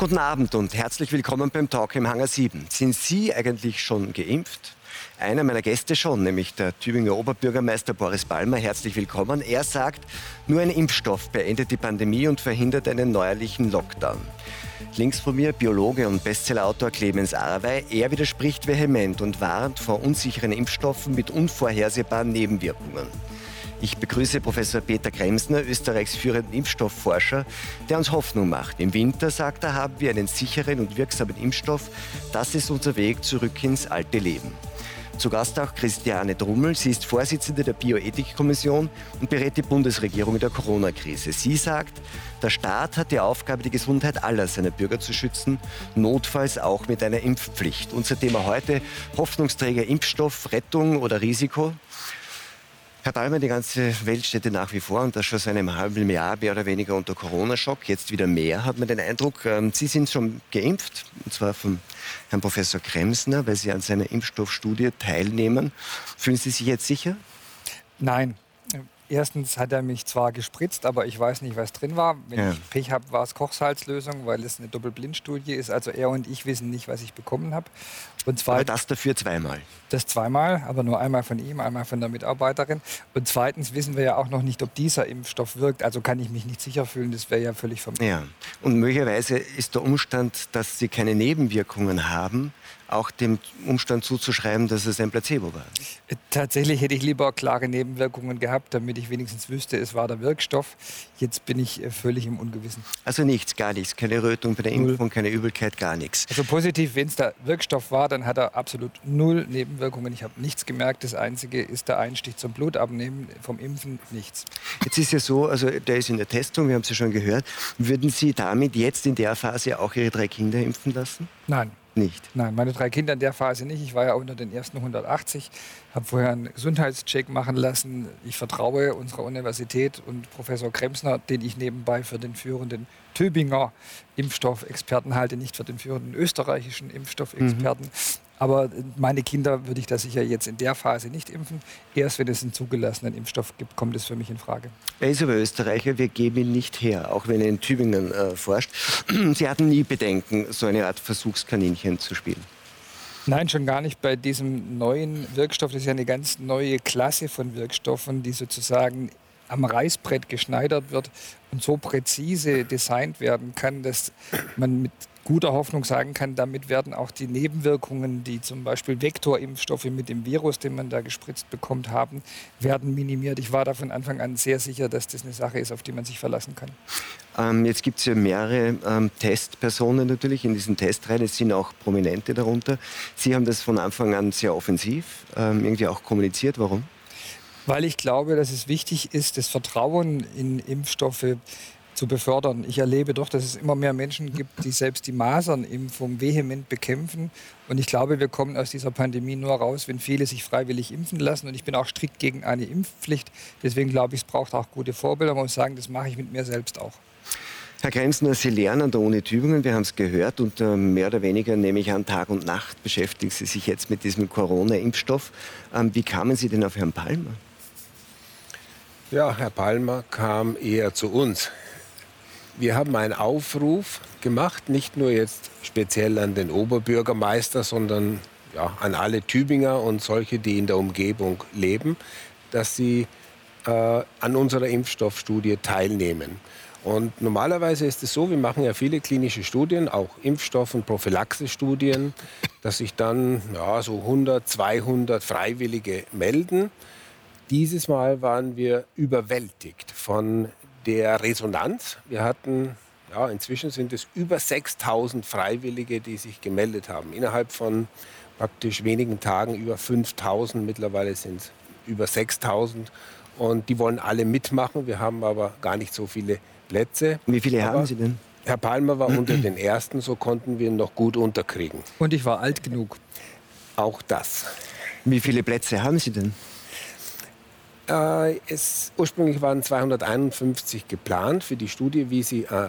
Guten Abend und herzlich willkommen beim Talk im Hangar 7. Sind Sie eigentlich schon geimpft? Einer meiner Gäste schon, nämlich der Tübinger Oberbürgermeister Boris Palmer. Herzlich willkommen. Er sagt, nur ein Impfstoff beendet die Pandemie und verhindert einen neuerlichen Lockdown. Links von mir Biologe und Bestsellerautor Clemens Arwey. Er widerspricht vehement und warnt vor unsicheren Impfstoffen mit unvorhersehbaren Nebenwirkungen. Ich begrüße Professor Peter Kremsner, Österreichs führenden Impfstoffforscher, der uns Hoffnung macht. Im Winter, sagt er, haben wir einen sicheren und wirksamen Impfstoff. Das ist unser Weg zurück ins alte Leben. Zu Gast auch Christiane Drummel. Sie ist Vorsitzende der Bioethikkommission und berät die Bundesregierung in der Corona-Krise. Sie sagt, der Staat hat die Aufgabe, die Gesundheit aller seiner Bürger zu schützen, notfalls auch mit einer Impfpflicht. Unser Thema heute, Hoffnungsträger Impfstoff, Rettung oder Risiko. Herr Palmer, die ganze Welt steht nach wie vor und das schon seit einem halben Jahr mehr oder weniger unter Corona-Schock. Jetzt wieder mehr, hat man den Eindruck. Ähm, Sie sind schon geimpft, und zwar vom Herrn Professor Kremsner, weil Sie an seiner Impfstoffstudie teilnehmen. Fühlen Sie sich jetzt sicher? Nein, Erstens hat er mich zwar gespritzt, aber ich weiß nicht, was drin war. Wenn ja. ich Pech habe, war es Kochsalzlösung, weil es eine Doppelblindstudie ist. Also er und ich wissen nicht, was ich bekommen habe. Und zwar aber das dafür zweimal. Das zweimal, aber nur einmal von ihm, einmal von der Mitarbeiterin. Und zweitens wissen wir ja auch noch nicht, ob dieser Impfstoff wirkt. Also kann ich mich nicht sicher fühlen. Das wäre ja völlig vermutlich. Ja. Und möglicherweise ist der Umstand, dass Sie keine Nebenwirkungen haben, auch dem Umstand zuzuschreiben, dass es ein Placebo war? Tatsächlich hätte ich lieber klare Nebenwirkungen gehabt, damit ich wenigstens wüsste, es war der Wirkstoff. Jetzt bin ich äh, völlig im Ungewissen. Also nichts, gar nichts. Keine Rötung bei der null. Impfung, keine Übelkeit, gar nichts. Also positiv, wenn es der Wirkstoff war, dann hat er absolut null Nebenwirkungen. Ich habe nichts gemerkt. Das Einzige ist der Einstich zum Blutabnehmen. Vom Impfen nichts. Jetzt ist ja so, also der ist in der Testung, wir haben es ja schon gehört. Würden Sie damit jetzt in der Phase auch Ihre drei Kinder impfen lassen? Nein. Nicht? Nein, meine drei Kinder in der Phase nicht. Ich war ja unter den ersten 180, habe vorher einen Gesundheitscheck machen lassen. Ich vertraue unserer Universität und Professor Kremsner, den ich nebenbei für den führenden Tübinger Impfstoffexperten halte, nicht für den führenden österreichischen Impfstoffexperten. Mhm. Aber meine Kinder würde ich da sicher jetzt in der Phase nicht impfen. Erst wenn es einen zugelassenen Impfstoff gibt, kommt es für mich in Frage. Er ist aber Österreicher, wir geben ihn nicht her, auch wenn er in Tübingen äh, forscht. Sie hatten nie Bedenken, so eine Art Versuchskaninchen zu spielen. Nein, schon gar nicht bei diesem neuen Wirkstoff. Das ist ja eine ganz neue Klasse von Wirkstoffen, die sozusagen am Reißbrett geschneidert wird und so präzise designt werden kann, dass man mit guter Hoffnung sagen kann, damit werden auch die Nebenwirkungen, die zum Beispiel Vektorimpfstoffe mit dem Virus, den man da gespritzt bekommt, haben, werden minimiert. Ich war da von Anfang an sehr sicher, dass das eine Sache ist, auf die man sich verlassen kann. Ähm, jetzt gibt es ja mehrere ähm, Testpersonen natürlich in diesen Testreihen. Es sind auch Prominente darunter. Sie haben das von Anfang an sehr offensiv ähm, irgendwie auch kommuniziert. Warum? Weil ich glaube, dass es wichtig ist, das Vertrauen in Impfstoffe zu befördern. Ich erlebe doch, dass es immer mehr Menschen gibt, die selbst die Masernimpfung vehement bekämpfen. Und ich glaube, wir kommen aus dieser Pandemie nur raus, wenn viele sich freiwillig impfen lassen. Und ich bin auch strikt gegen eine Impfpflicht. Deswegen glaube ich, es braucht auch gute Vorbilder. Man muss sagen, das mache ich mit mir selbst auch. Herr Grenzner, Sie lernen an der Uni Tübingen, wir haben es gehört, und äh, mehr oder weniger, nehme ich an, Tag und Nacht beschäftigen Sie sich jetzt mit diesem Corona-Impfstoff. Ähm, wie kamen Sie denn auf Herrn Palmer? Ja, Herr Palmer kam eher zu uns. Wir haben einen Aufruf gemacht, nicht nur jetzt speziell an den Oberbürgermeister, sondern ja, an alle Tübinger und solche, die in der Umgebung leben, dass sie äh, an unserer Impfstoffstudie teilnehmen. Und normalerweise ist es so, wir machen ja viele klinische Studien, auch Impfstoff- und Prophylaxestudien, dass sich dann ja, so 100, 200 Freiwillige melden. Dieses Mal waren wir überwältigt von der Resonanz. Wir hatten, ja, inzwischen sind es über 6000 Freiwillige, die sich gemeldet haben. Innerhalb von praktisch wenigen Tagen über 5000, mittlerweile sind es über 6000. Und die wollen alle mitmachen. Wir haben aber gar nicht so viele Plätze. Wie viele aber haben Sie denn? Herr Palmer war unter den Ersten, so konnten wir ihn noch gut unterkriegen. Und ich war alt genug. Auch das. Wie viele Plätze haben Sie denn? Äh, es, ursprünglich waren 251 geplant für die Studie, wie sie äh,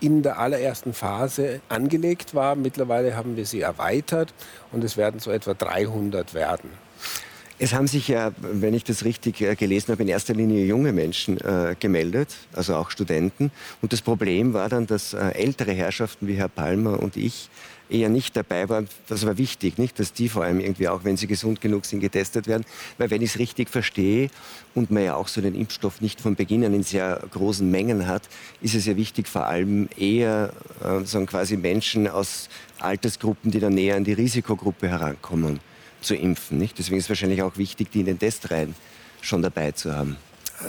in der allerersten Phase angelegt war. Mittlerweile haben wir sie erweitert und es werden so etwa 300 werden. Es haben sich ja, wenn ich das richtig äh, gelesen habe, in erster Linie junge Menschen äh, gemeldet, also auch Studenten. Und das Problem war dann, dass äh, ältere Herrschaften wie Herr Palmer und ich eher nicht dabei waren. Das war wichtig, nicht, dass die vor allem irgendwie auch, wenn sie gesund genug sind, getestet werden. Weil wenn ich es richtig verstehe und man ja auch so den Impfstoff nicht von Beginn an in sehr großen Mengen hat, ist es ja wichtig, vor allem eher äh, sagen quasi Menschen aus Altersgruppen, die dann näher an die Risikogruppe herankommen zu impfen. Nicht? Deswegen ist es wahrscheinlich auch wichtig, die in den Testreihen schon dabei zu haben.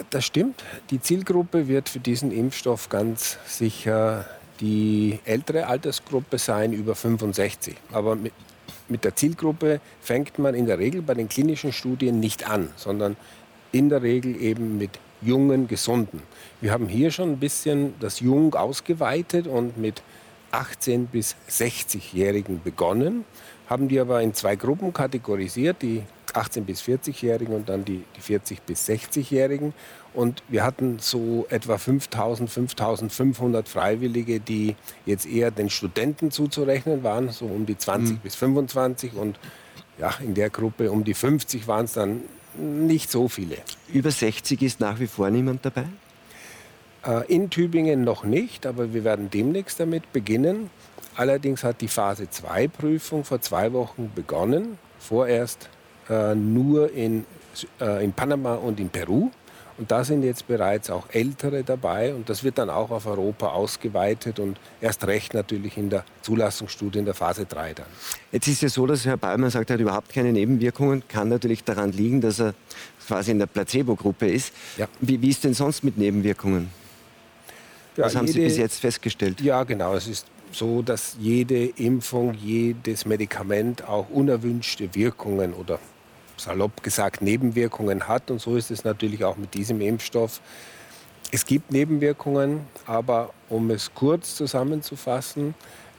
Das stimmt. Die Zielgruppe wird für diesen Impfstoff ganz sicher die ältere Altersgruppe sein, über 65. Aber mit, mit der Zielgruppe fängt man in der Regel bei den klinischen Studien nicht an, sondern in der Regel eben mit jungen, gesunden. Wir haben hier schon ein bisschen das Jung ausgeweitet und mit 18 bis 60-Jährigen begonnen haben die aber in zwei Gruppen kategorisiert, die 18 bis 40-Jährigen und dann die, die 40 bis 60-Jährigen. Und wir hatten so etwa 5000, 5500 Freiwillige, die jetzt eher den Studenten zuzurechnen waren, so um die 20 mhm. bis 25. Und ja, in der Gruppe um die 50 waren es dann nicht so viele. Über 60 ist nach wie vor niemand dabei? Äh, in Tübingen noch nicht, aber wir werden demnächst damit beginnen. Allerdings hat die Phase 2 Prüfung vor zwei Wochen begonnen. Vorerst äh, nur in, äh, in Panama und in Peru. Und da sind jetzt bereits auch Ältere dabei und das wird dann auch auf Europa ausgeweitet und erst recht natürlich in der Zulassungsstudie in der Phase 3 dann. Jetzt ist es so, dass Herr Ballmann sagt, er hat überhaupt keine Nebenwirkungen. Kann natürlich daran liegen, dass er quasi in der Placebo-Gruppe ist. Ja. Wie, wie ist denn sonst mit Nebenwirkungen? Ja, Was haben jede, Sie bis jetzt festgestellt? Ja, genau. Es ist so, dass jede Impfung, jedes Medikament auch unerwünschte Wirkungen oder salopp gesagt Nebenwirkungen hat. Und so ist es natürlich auch mit diesem Impfstoff. Es gibt Nebenwirkungen, aber um es kurz zusammenzufassen,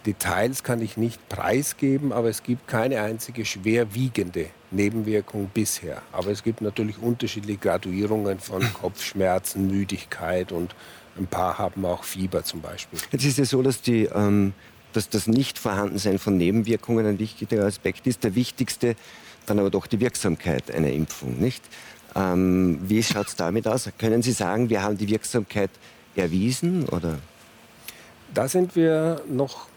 Details kann ich nicht preisgeben, aber es gibt keine einzige schwerwiegende Nebenwirkung bisher. Aber es gibt natürlich unterschiedliche Graduierungen von Kopfschmerzen, Müdigkeit und ein paar haben auch Fieber zum Beispiel. Jetzt ist es so, dass, die, ähm, dass das Nichtvorhandensein von Nebenwirkungen ein wichtiger Aspekt ist. Der wichtigste dann aber doch die Wirksamkeit einer Impfung, nicht? Ähm, wie schaut es damit aus? Können Sie sagen, wir haben die Wirksamkeit erwiesen oder? Da sind wir noch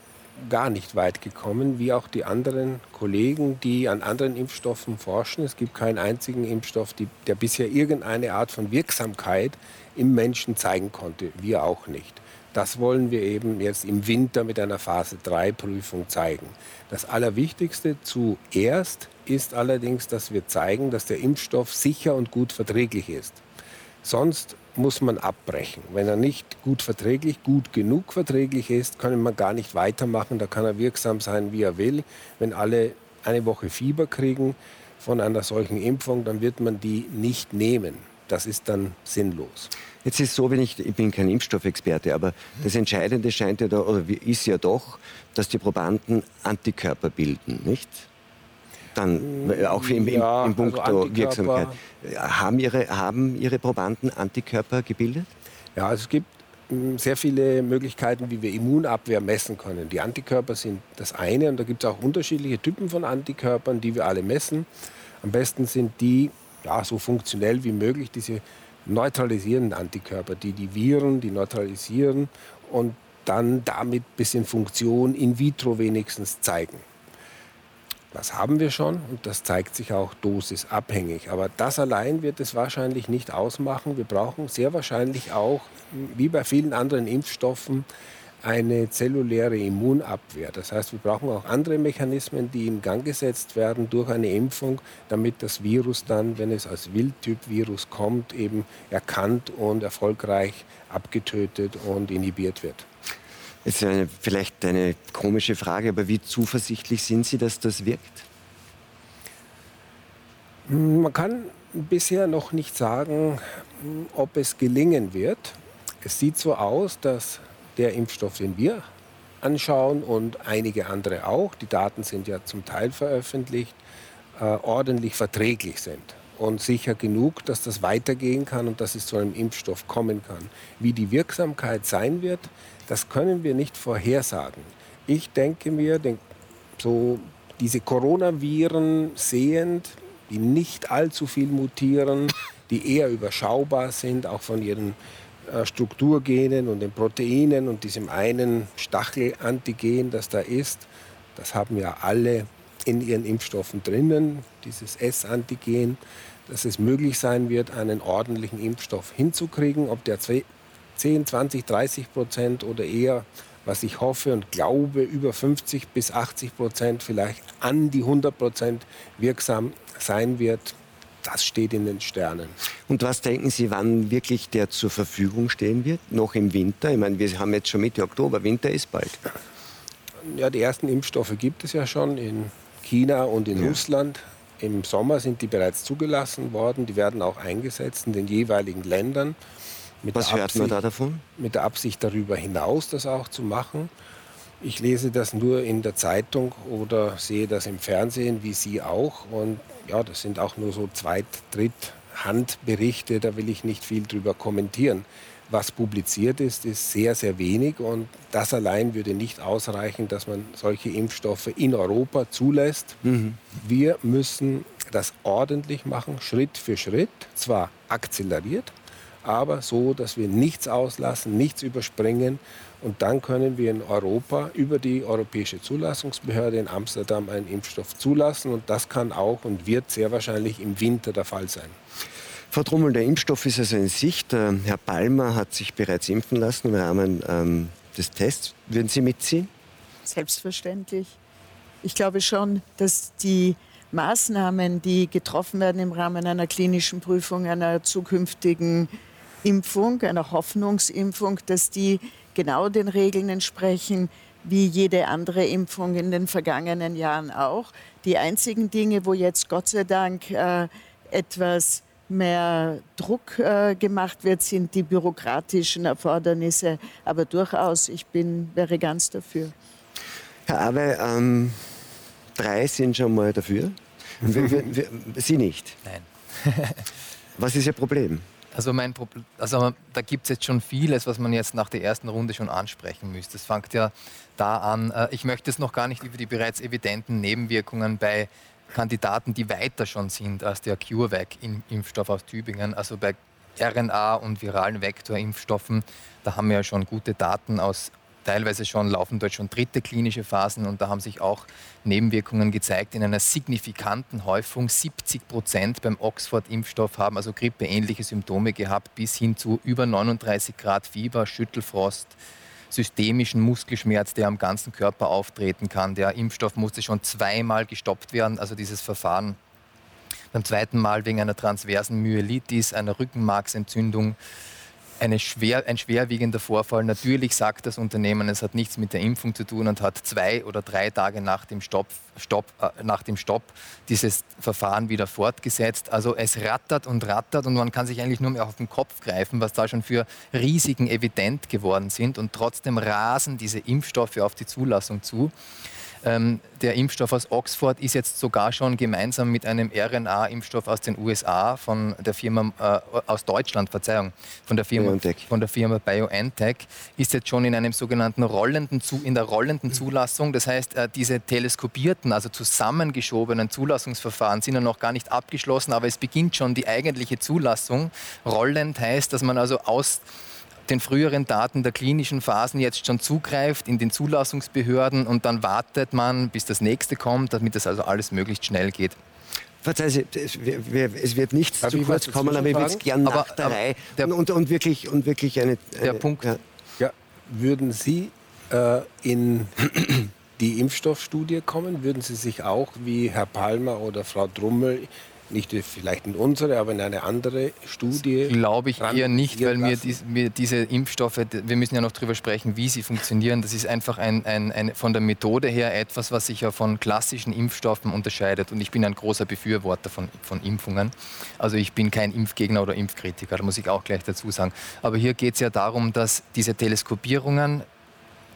gar nicht weit gekommen, wie auch die anderen Kollegen, die an anderen Impfstoffen forschen. Es gibt keinen einzigen Impfstoff, die, der bisher irgendeine Art von Wirksamkeit im Menschen zeigen konnte. Wir auch nicht. Das wollen wir eben jetzt im Winter mit einer Phase 3 Prüfung zeigen. Das Allerwichtigste zuerst ist allerdings, dass wir zeigen, dass der Impfstoff sicher und gut verträglich ist. Sonst muss man abbrechen. Wenn er nicht gut verträglich, gut genug verträglich ist, kann man gar nicht weitermachen. Da kann er wirksam sein, wie er will. Wenn alle eine Woche Fieber kriegen von einer solchen Impfung, dann wird man die nicht nehmen. Das ist dann sinnlos. Jetzt ist es so, wenn ich, ich bin kein Impfstoffexperte, aber das Entscheidende scheint ja da, oder ist ja doch, dass die Probanden Antikörper bilden, nicht? Dann äh, auch im, ja, im Punkt also Wirksamkeit. Haben ihre, haben Ihre Probanden Antikörper gebildet? Ja, also es gibt hm, sehr viele Möglichkeiten, wie wir Immunabwehr messen können. Die Antikörper sind das eine und da gibt es auch unterschiedliche Typen von Antikörpern, die wir alle messen. Am besten sind die ja, so funktionell wie möglich, diese neutralisierenden Antikörper, die die Viren, die neutralisieren und dann damit ein bisschen Funktion in vitro wenigstens zeigen. Das haben wir schon und das zeigt sich auch dosisabhängig. Aber das allein wird es wahrscheinlich nicht ausmachen. Wir brauchen sehr wahrscheinlich auch, wie bei vielen anderen Impfstoffen, eine zelluläre Immunabwehr. Das heißt, wir brauchen auch andere Mechanismen, die in Gang gesetzt werden durch eine Impfung, damit das Virus dann, wenn es als Wildtyp-Virus kommt, eben erkannt und erfolgreich abgetötet und inhibiert wird. Jetzt eine, vielleicht eine komische Frage, aber wie zuversichtlich sind Sie, dass das wirkt? Man kann bisher noch nicht sagen, ob es gelingen wird. Es sieht so aus, dass der Impfstoff, den wir anschauen und einige andere auch, die Daten sind ja zum Teil veröffentlicht, äh, ordentlich verträglich sind und sicher genug, dass das weitergehen kann und dass es zu einem Impfstoff kommen kann. Wie die Wirksamkeit sein wird, das können wir nicht vorhersagen. Ich denke mir, den, so diese Coronaviren sehend, die nicht allzu viel mutieren, die eher überschaubar sind, auch von ihren Strukturgenen und den Proteinen und diesem einen Stachelantigen, das da ist. Das haben ja alle in ihren Impfstoffen drinnen, dieses S-Antigen, dass es möglich sein wird, einen ordentlichen Impfstoff hinzukriegen. Ob der 10, 20, 30 Prozent oder eher, was ich hoffe und glaube, über 50 bis 80 Prozent, vielleicht an die 100 Prozent wirksam sein wird, das steht in den Sternen. Und was denken Sie, wann wirklich der zur Verfügung stehen wird? Noch im Winter? Ich meine, wir haben jetzt schon Mitte Oktober, Winter ist bald. Ja, die ersten Impfstoffe gibt es ja schon in China und in ja. Russland. Im Sommer sind die bereits zugelassen worden. Die werden auch eingesetzt in den jeweiligen Ländern. Was hört man da davon? Mit der Absicht darüber hinaus, das auch zu machen. Ich lese das nur in der Zeitung oder sehe das im Fernsehen, wie Sie auch. Und ja, das sind auch nur so Zweit-, Dritt-, Handberichte, da will ich nicht viel drüber kommentieren was publiziert ist, ist sehr, sehr wenig. Und das allein würde nicht ausreichen, dass man solche Impfstoffe in Europa zulässt. Mhm. Wir müssen das ordentlich machen, Schritt für Schritt, zwar akzeleriert, aber so, dass wir nichts auslassen, nichts überspringen. Und dann können wir in Europa über die Europäische Zulassungsbehörde in Amsterdam einen Impfstoff zulassen. Und das kann auch und wird sehr wahrscheinlich im Winter der Fall sein. Frau Trummel, der Impfstoff ist also in Sicht. Äh, Herr Palmer hat sich bereits impfen lassen im Rahmen ähm, des Tests. Würden Sie mitziehen? Selbstverständlich. Ich glaube schon, dass die Maßnahmen, die getroffen werden im Rahmen einer klinischen Prüfung, einer zukünftigen Impfung, einer Hoffnungsimpfung, dass die genau den Regeln entsprechen, wie jede andere Impfung in den vergangenen Jahren auch. Die einzigen Dinge, wo jetzt Gott sei Dank äh, etwas mehr Druck äh, gemacht wird, sind die bürokratischen Erfordernisse. Aber durchaus, ich bin, wäre ganz dafür. Herr Awe, ähm, drei sind schon mal dafür. Wir, wir, wir, Sie nicht? Nein. Was ist Ihr Problem? Also, mein Problem, also da gibt es jetzt schon vieles, was man jetzt nach der ersten Runde schon ansprechen müsste. Es fängt ja da an, äh, ich möchte es noch gar nicht über die bereits evidenten Nebenwirkungen bei Kandidaten, die weiter schon sind als der CureVac-Impfstoff aus Tübingen. Also bei RNA- und viralen Vektorimpfstoffen, da haben wir ja schon gute Daten aus teilweise schon laufen dort schon dritte klinische Phasen und da haben sich auch Nebenwirkungen gezeigt in einer signifikanten Häufung. 70 Prozent beim Oxford-Impfstoff haben also grippeähnliche Symptome gehabt, bis hin zu über 39 Grad Fieber, Schüttelfrost, systemischen Muskelschmerz, der am ganzen Körper auftreten kann. Der Impfstoff musste schon zweimal gestoppt werden, also dieses Verfahren. Beim zweiten Mal wegen einer transversen Myelitis, einer Rückenmarksentzündung eine schwer, ein schwerwiegender Vorfall. Natürlich sagt das Unternehmen, es hat nichts mit der Impfung zu tun und hat zwei oder drei Tage nach dem Stopp, Stopp, äh, nach dem Stopp dieses Verfahren wieder fortgesetzt. Also es rattert und rattert und man kann sich eigentlich nur mehr auf den Kopf greifen, was da schon für Risiken evident geworden sind. Und trotzdem rasen diese Impfstoffe auf die Zulassung zu. Ähm, der Impfstoff aus Oxford ist jetzt sogar schon gemeinsam mit einem RNA-Impfstoff aus den USA von der Firma äh, aus Deutschland, Verzeihung, von der Firma BioNTech. von der Firma BioNTech ist jetzt schon in einem sogenannten rollenden in der rollenden Zulassung. Das heißt, äh, diese teleskopierten, also zusammengeschobenen Zulassungsverfahren sind ja noch gar nicht abgeschlossen, aber es beginnt schon die eigentliche Zulassung. Rollend heißt, dass man also aus den früheren Daten der klinischen Phasen jetzt schon zugreift in den Zulassungsbehörden und dann wartet man, bis das nächste kommt, damit das also alles möglichst schnell geht. Verzeihen Sie, es wird nichts zu kurz kommen, aber ich würde es gerne nach der Reihe und, und, und, wirklich, und wirklich eine... eine der Punkt... Ja. ja. würden Sie äh, in die Impfstoffstudie kommen? Würden Sie sich auch wie Herr Palmer oder Frau Drummel nicht vielleicht in unsere, aber in eine andere Studie? Glaube ich eher nicht, weil mir, dies, mir, diese Impfstoffe, wir müssen ja noch darüber sprechen, wie sie funktionieren. Das ist einfach ein, ein, ein, von der Methode her etwas, was sich ja von klassischen Impfstoffen unterscheidet. Und ich bin ein großer Befürworter von, von Impfungen. Also ich bin kein Impfgegner oder Impfkritiker, da muss ich auch gleich dazu sagen. Aber hier geht es ja darum, dass diese Teleskopierungen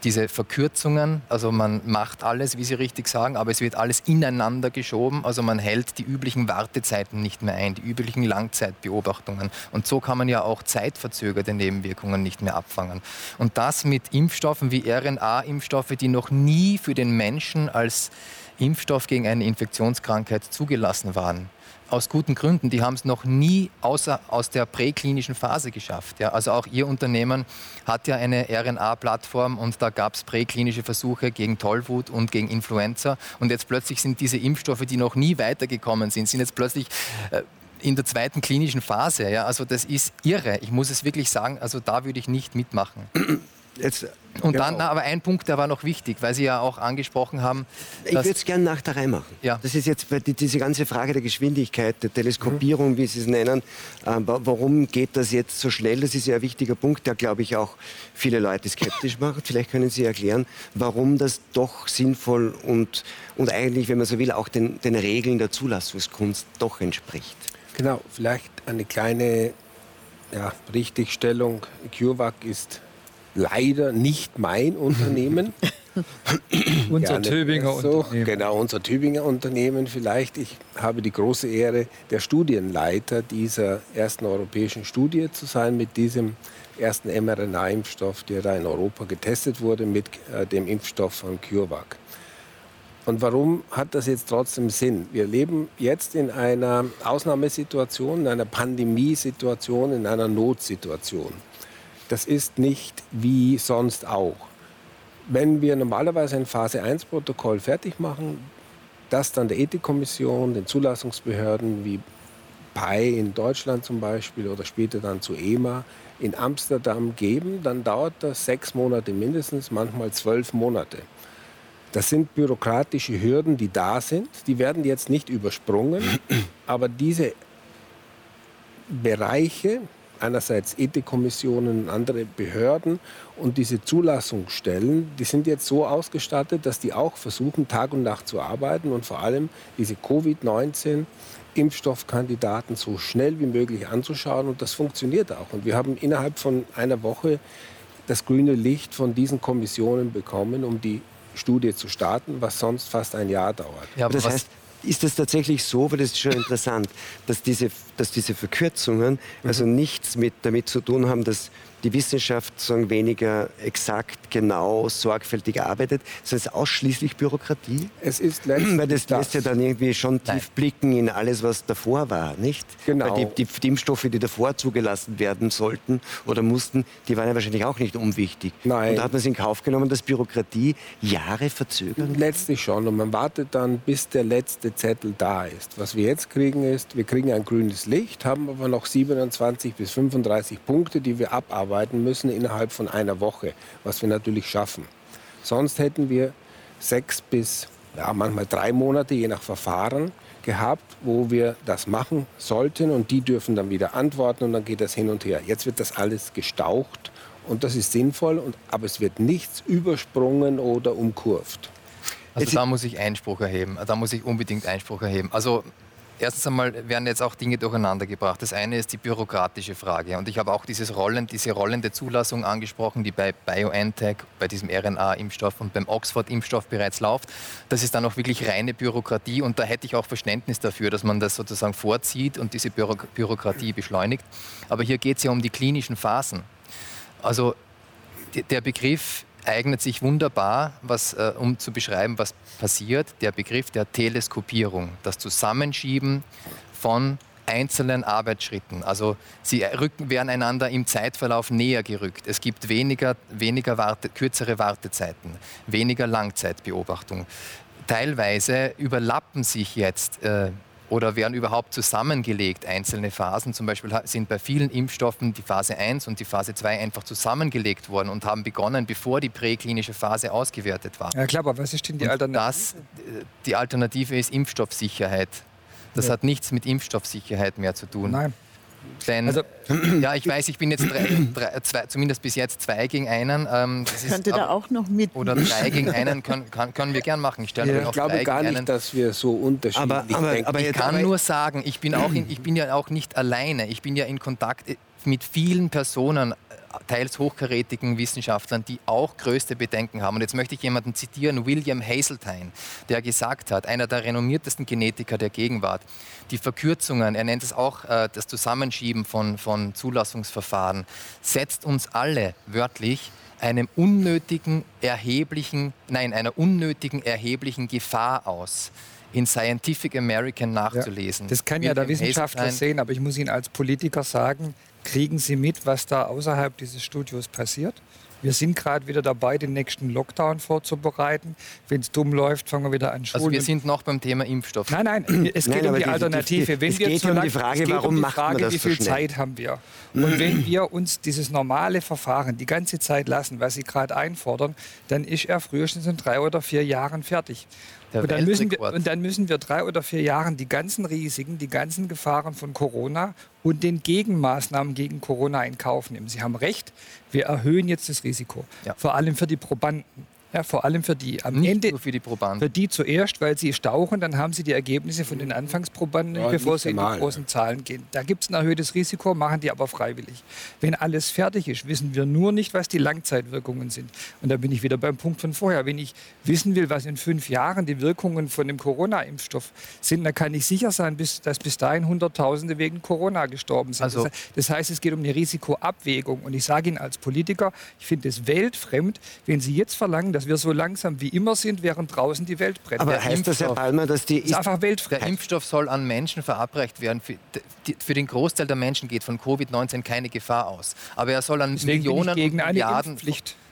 diese Verkürzungen, also man macht alles, wie Sie richtig sagen, aber es wird alles ineinander geschoben, also man hält die üblichen Wartezeiten nicht mehr ein, die üblichen Langzeitbeobachtungen. Und so kann man ja auch zeitverzögerte Nebenwirkungen nicht mehr abfangen. Und das mit Impfstoffen wie RNA-Impfstoffe, die noch nie für den Menschen als Impfstoff gegen eine Infektionskrankheit zugelassen waren aus guten Gründen. Die haben es noch nie außer aus der präklinischen Phase geschafft. Ja. Also auch Ihr Unternehmen hat ja eine RNA-Plattform und da gab es präklinische Versuche gegen Tollwut und gegen Influenza. Und jetzt plötzlich sind diese Impfstoffe, die noch nie weitergekommen sind, sind jetzt plötzlich äh, in der zweiten klinischen Phase. Ja. Also das ist irre. Ich muss es wirklich sagen, also da würde ich nicht mitmachen. Jetzt, und genau. dann, na, aber ein Punkt, der war noch wichtig, weil Sie ja auch angesprochen haben. Ich würde es gerne nach der Reihe machen. Ja. Das ist jetzt die, diese ganze Frage der Geschwindigkeit, der Teleskopierung, mhm. wie Sie es nennen. Ähm, warum geht das jetzt so schnell? Das ist ja ein wichtiger Punkt, der, glaube ich, auch viele Leute skeptisch macht. Vielleicht können Sie erklären, warum das doch sinnvoll und, und eigentlich, wenn man so will, auch den, den Regeln der Zulassungskunst doch entspricht. Genau, vielleicht eine kleine ja, Richtigstellung. CureVac ist leider nicht mein Unternehmen. unser Tübinger so. Unternehmen. Genau, unser Tübinger Unternehmen vielleicht. Ich habe die große Ehre, der Studienleiter dieser ersten europäischen Studie zu sein mit diesem ersten mRNA-Impfstoff, der da in Europa getestet wurde mit äh, dem Impfstoff von CureVac. Und warum hat das jetzt trotzdem Sinn? Wir leben jetzt in einer Ausnahmesituation, in einer Pandemiesituation, in einer Notsituation das ist nicht wie sonst auch. Wenn wir normalerweise ein Phase 1-Protokoll fertig machen, das dann der Ethikkommission, den Zulassungsbehörden wie PI in Deutschland zum Beispiel oder später dann zu EMA in Amsterdam geben, dann dauert das sechs Monate mindestens, manchmal zwölf Monate. Das sind bürokratische Hürden, die da sind. Die werden jetzt nicht übersprungen, aber diese Bereiche, einerseits Ethikkommissionen und andere Behörden und diese Zulassungsstellen, die sind jetzt so ausgestattet, dass die auch versuchen, Tag und Nacht zu arbeiten und vor allem diese Covid-19 Impfstoffkandidaten so schnell wie möglich anzuschauen und das funktioniert auch. Und wir haben innerhalb von einer Woche das grüne Licht von diesen Kommissionen bekommen, um die Studie zu starten, was sonst fast ein Jahr dauert. Ja, aber das heißt, ist das tatsächlich so, weil das ist schon interessant, dass diese, dass diese Verkürzungen also mhm. nichts mit, damit zu tun haben, dass die Wissenschaft sagen, weniger exakt, genau, sorgfältig arbeitet, sondern es ist ausschließlich Bürokratie? Es ist letztlich Weil das, das lässt ja dann irgendwie schon tief Nein. blicken in alles, was davor war, nicht? Genau. Weil die, die, die, Impfstoffe, die davor zugelassen werden sollten oder mussten, die waren ja wahrscheinlich auch nicht unwichtig. Nein. Und da hat man es in Kauf genommen, dass Bürokratie Jahre verzögern Letztlich schon. Und man wartet dann, bis der letzte Zettel da ist. Was wir jetzt kriegen ist, wir kriegen ein grünes Licht, haben aber noch 27 bis 35 Punkte, die wir abarbeiten arbeiten müssen innerhalb von einer Woche, was wir natürlich schaffen. Sonst hätten wir sechs bis ja, manchmal drei Monate, je nach Verfahren, gehabt, wo wir das machen sollten und die dürfen dann wieder antworten und dann geht das hin und her. Jetzt wird das alles gestaucht und das ist sinnvoll, und, aber es wird nichts übersprungen oder umkurvt. Also da muss ich Einspruch erheben. Da muss ich unbedingt Einspruch erheben. Also Erstens einmal werden jetzt auch Dinge durcheinander gebracht. Das eine ist die bürokratische Frage. Und ich habe auch dieses Rollen, diese rollende Zulassung angesprochen, die bei BioNTech, bei diesem RNA-Impfstoff und beim Oxford-Impfstoff bereits läuft. Das ist dann auch wirklich reine Bürokratie. Und da hätte ich auch Verständnis dafür, dass man das sozusagen vorzieht und diese Büro Bürokratie beschleunigt. Aber hier geht es ja um die klinischen Phasen. Also der Begriff eignet sich wunderbar, was, äh, um zu beschreiben, was passiert, der Begriff der Teleskopierung, das Zusammenschieben von einzelnen Arbeitsschritten. Also sie rücken, werden einander im Zeitverlauf näher gerückt. Es gibt weniger, weniger Warte, kürzere Wartezeiten, weniger Langzeitbeobachtung. Teilweise überlappen sich jetzt äh, oder werden überhaupt zusammengelegt, einzelne Phasen. Zum Beispiel sind bei vielen Impfstoffen die Phase 1 und die Phase 2 einfach zusammengelegt worden und haben begonnen, bevor die präklinische Phase ausgewertet war. Ja klar, aber was ist denn die Alternative? Das, die Alternative ist Impfstoffsicherheit. Das ja. hat nichts mit Impfstoffsicherheit mehr zu tun. Nein. Denn, also, ja, ich weiß, ich bin jetzt drei, drei, zwei, zumindest bis jetzt zwei gegen einen. Ähm, Könnte ist, da auch noch mit. Oder drei gegen einen können, kann, können wir gern machen. Ich, stelle ja, ich glaube gar nicht, einen. dass wir so unterschiedlich aber, aber, denken. Aber ich kann nur sagen, ich bin, auch in, ich bin ja auch nicht alleine. Ich bin ja in Kontakt mit vielen Personen teils hochkarätigen Wissenschaftlern, die auch größte Bedenken haben. Und jetzt möchte ich jemanden zitieren, William Hazeltine, der gesagt hat, einer der renommiertesten Genetiker der Gegenwart, die Verkürzungen, er nennt es auch äh, das Zusammenschieben von, von Zulassungsverfahren, setzt uns alle wörtlich einem unnötigen, erheblichen, nein, einer unnötigen, erheblichen Gefahr aus in Scientific American nachzulesen. Ja, das kann ja der Wissenschaftler sehen, aber ich muss Ihnen als Politiker sagen, kriegen Sie mit, was da außerhalb dieses Studios passiert? Wir sind gerade wieder dabei, den nächsten Lockdown vorzubereiten. Wenn es dumm läuft, fangen wir wieder an Schulen. Also wir sind noch beim Thema Impfstoff. Nein, nein, es geht nein, um die, die Alternative. Wenn es geht um die Frage, warum um die Frage, macht man das wie viel so Zeit haben wir? Und wenn wir uns dieses normale Verfahren die ganze Zeit lassen, was Sie gerade einfordern, dann ist er frühestens in drei oder vier Jahren fertig. Und dann, müssen wir, und dann müssen wir drei oder vier Jahren die ganzen Risiken, die ganzen Gefahren von Corona und den Gegenmaßnahmen gegen Corona in Kauf nehmen. Sie haben recht, wir erhöhen jetzt das Risiko, ja. vor allem für die Probanden. Ja, vor allem für die am Nicht Ende. Nur für die Probanden. Für die zuerst, weil sie stauchen, dann haben sie die Ergebnisse von den Anfangsprobanden, ja, bevor sie in die großen Zahlen gehen. Da gibt es ein erhöhtes Risiko, machen die aber freiwillig. Wenn alles fertig ist, wissen wir nur nicht, was die Langzeitwirkungen sind. Und da bin ich wieder beim Punkt von vorher. Wenn ich wissen will, was in fünf Jahren die Wirkungen von dem Corona-Impfstoff sind, dann kann ich sicher sein, dass bis dahin Hunderttausende wegen Corona gestorben sind. Also, das heißt, es geht um eine Risikoabwägung. Und ich sage Ihnen als Politiker, ich finde es weltfremd, wenn Sie jetzt verlangen, dass dass wir so langsam wie immer sind, während draußen die Welt brennt. Aber der heißt Impfstoff, das, Herr Palmer, dass die... Ist einfach weltfremd. Der Impfstoff soll an Menschen verabreicht werden. Für, die, für den Großteil der Menschen geht von Covid-19 keine Gefahr aus. Aber er soll an Deswegen Millionen und Milliarden,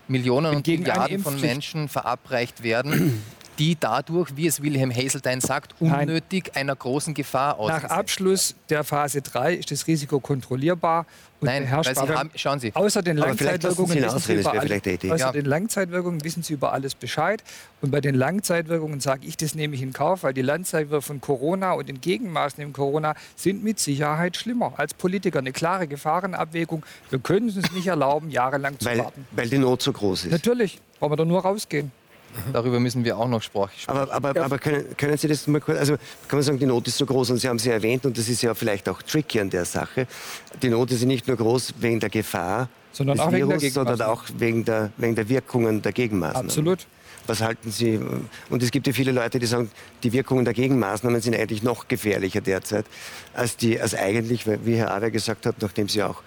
Millionen und Milliarden von Menschen verabreicht werden, die dadurch, wie es Wilhelm Haseltine sagt, unnötig Nein. einer großen Gefahr ausgesetzt Nach Abschluss der Phase 3 ist das Risiko kontrollierbar und Nein, weil Sie haben, schauen Sie. Außer den Langzeitwirkungen, wissen Sie, über außer ja. den Langzeitwirkungen wissen Sie über alles Bescheid. Und bei den Langzeitwirkungen sage ich, das nehme ich in Kauf, weil die Langzeitwirkungen von Corona und den Gegenmaßnahmen Corona sind mit Sicherheit schlimmer. Als Politiker eine klare Gefahrenabwägung. Wir können es uns nicht erlauben, jahrelang zu weil, warten. Weil die Not so groß ist. Natürlich. Wollen wir da nur rausgehen. Darüber müssen wir auch noch sprechen. Aber, aber, ja. aber können, können, Sie das mal kurz, also kann man sagen, die Not ist so groß und Sie haben sie erwähnt und das ist ja vielleicht auch tricky an der Sache. Die Not ist nicht nur groß wegen der Gefahr sondern des auch Virus, wegen der sondern auch wegen der, wegen der Wirkungen der Gegenmaßnahmen. Absolut. Was halten Sie? Und es gibt ja viele Leute, die sagen, die Wirkungen der Gegenmaßnahmen sind eigentlich noch gefährlicher derzeit als die, als eigentlich, wie Herr Awer gesagt hat, nachdem sie auch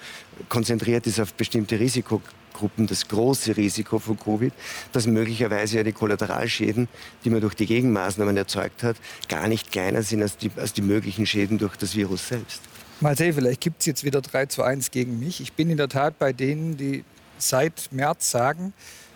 konzentriert ist auf bestimmte Risikogruppen Gruppen das große Risiko von Covid, dass möglicherweise ja die Kollateralschäden, die man durch die Gegenmaßnahmen erzeugt hat, gar nicht kleiner sind als die, als die möglichen Schäden durch das Virus selbst. Mal sehen, vielleicht gibt es jetzt wieder 3 zu 1 gegen mich. Ich bin in der Tat bei denen, die seit März sagen,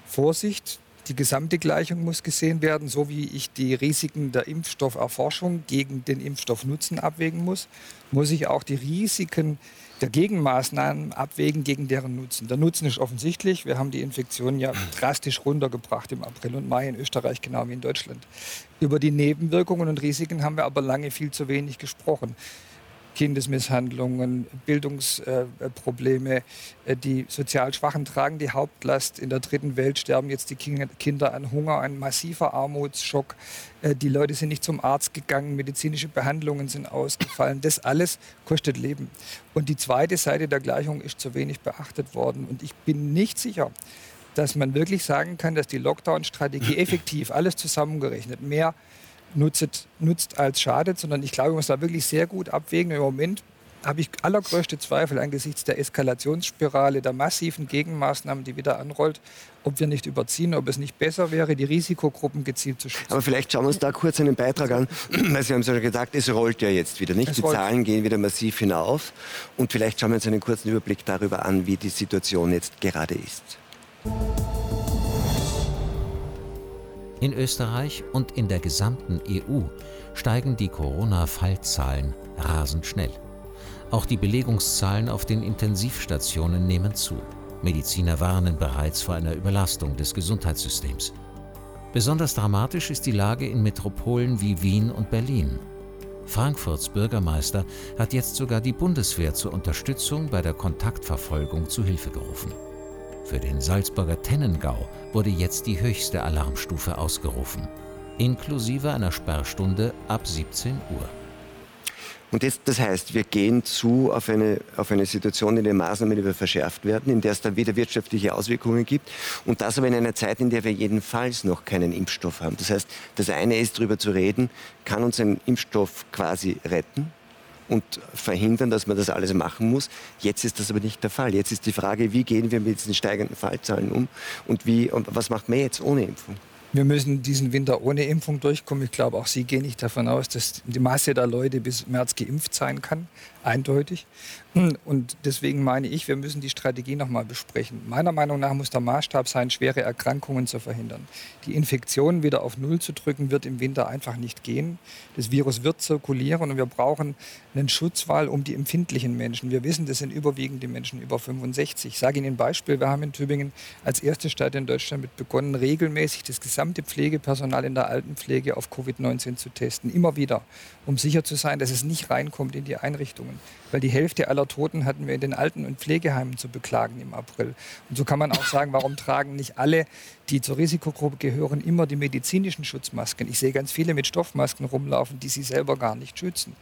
Vorsicht, die gesamte Gleichung muss gesehen werden, so wie ich die Risiken der Impfstofferforschung gegen den Impfstoffnutzen abwägen muss, muss ich auch die Risiken der Gegenmaßnahmen abwägen gegen deren Nutzen. Der Nutzen ist offensichtlich. Wir haben die Infektion ja drastisch runtergebracht im April und Mai in Österreich, genau wie in Deutschland. Über die Nebenwirkungen und Risiken haben wir aber lange viel zu wenig gesprochen. Kindesmisshandlungen, Bildungsprobleme. Äh, die sozial Schwachen tragen die Hauptlast. In der dritten Welt sterben jetzt die Kinder an Hunger, ein massiver Armutsschock. Äh, die Leute sind nicht zum Arzt gegangen, medizinische Behandlungen sind ausgefallen. Das alles kostet Leben. Und die zweite Seite der Gleichung ist zu wenig beachtet worden. Und ich bin nicht sicher, dass man wirklich sagen kann, dass die Lockdown-Strategie effektiv, alles zusammengerechnet, mehr nutzt, nutzt als schadet, sondern ich glaube, man muss da wirklich sehr gut abwägen. Im Moment habe ich allergrößte Zweifel angesichts der Eskalationsspirale, der massiven Gegenmaßnahmen, die wieder anrollt, ob wir nicht überziehen, ob es nicht besser wäre, die Risikogruppen gezielt zu schützen. Aber vielleicht schauen wir uns da kurz einen Beitrag an, weil Sie haben ja gesagt, es rollt ja jetzt wieder, nicht? Es die rollt. Zahlen gehen wieder massiv hinauf. Und vielleicht schauen wir uns einen kurzen Überblick darüber an, wie die Situation jetzt gerade ist. In Österreich und in der gesamten EU steigen die Corona-Fallzahlen rasend schnell. Auch die Belegungszahlen auf den Intensivstationen nehmen zu. Mediziner warnen bereits vor einer Überlastung des Gesundheitssystems. Besonders dramatisch ist die Lage in Metropolen wie Wien und Berlin. Frankfurts Bürgermeister hat jetzt sogar die Bundeswehr zur Unterstützung bei der Kontaktverfolgung zu Hilfe gerufen. Für den Salzburger Tennengau wurde jetzt die höchste Alarmstufe ausgerufen, inklusive einer Sperrstunde ab 17 Uhr. Und jetzt, das heißt, wir gehen zu auf eine, auf eine Situation, in der Maßnahmen wieder verschärft werden, in der es dann wieder wirtschaftliche Auswirkungen gibt. Und das aber in einer Zeit, in der wir jedenfalls noch keinen Impfstoff haben. Das heißt, das eine ist, darüber zu reden, kann uns ein Impfstoff quasi retten? Und verhindern, dass man das alles machen muss. Jetzt ist das aber nicht der Fall. Jetzt ist die Frage, wie gehen wir mit diesen steigenden Fallzahlen um und, wie, und was macht man jetzt ohne Impfung? Wir müssen diesen Winter ohne Impfung durchkommen. Ich glaube, auch Sie gehen nicht davon aus, dass die Masse der Leute bis März geimpft sein kann. Eindeutig. Und deswegen meine ich, wir müssen die Strategie noch mal besprechen. Meiner Meinung nach muss der Maßstab sein, schwere Erkrankungen zu verhindern. Die Infektionen wieder auf Null zu drücken, wird im Winter einfach nicht gehen. Das Virus wird zirkulieren und wir brauchen einen Schutzwall um die empfindlichen Menschen. Wir wissen, das sind überwiegend die Menschen über 65. Ich sage Ihnen ein Beispiel. Wir haben in Tübingen als erste Stadt in Deutschland mit begonnen, regelmäßig das gesamte Pflegepersonal in der Altenpflege auf Covid-19 zu testen. Immer wieder, um sicher zu sein, dass es nicht reinkommt in die Einrichtungen weil die Hälfte aller Toten hatten wir in den Alten- und Pflegeheimen zu beklagen im April. Und so kann man auch sagen, warum tragen nicht alle, die zur Risikogruppe gehören, immer die medizinischen Schutzmasken? Ich sehe ganz viele mit Stoffmasken rumlaufen, die sie selber gar nicht schützen.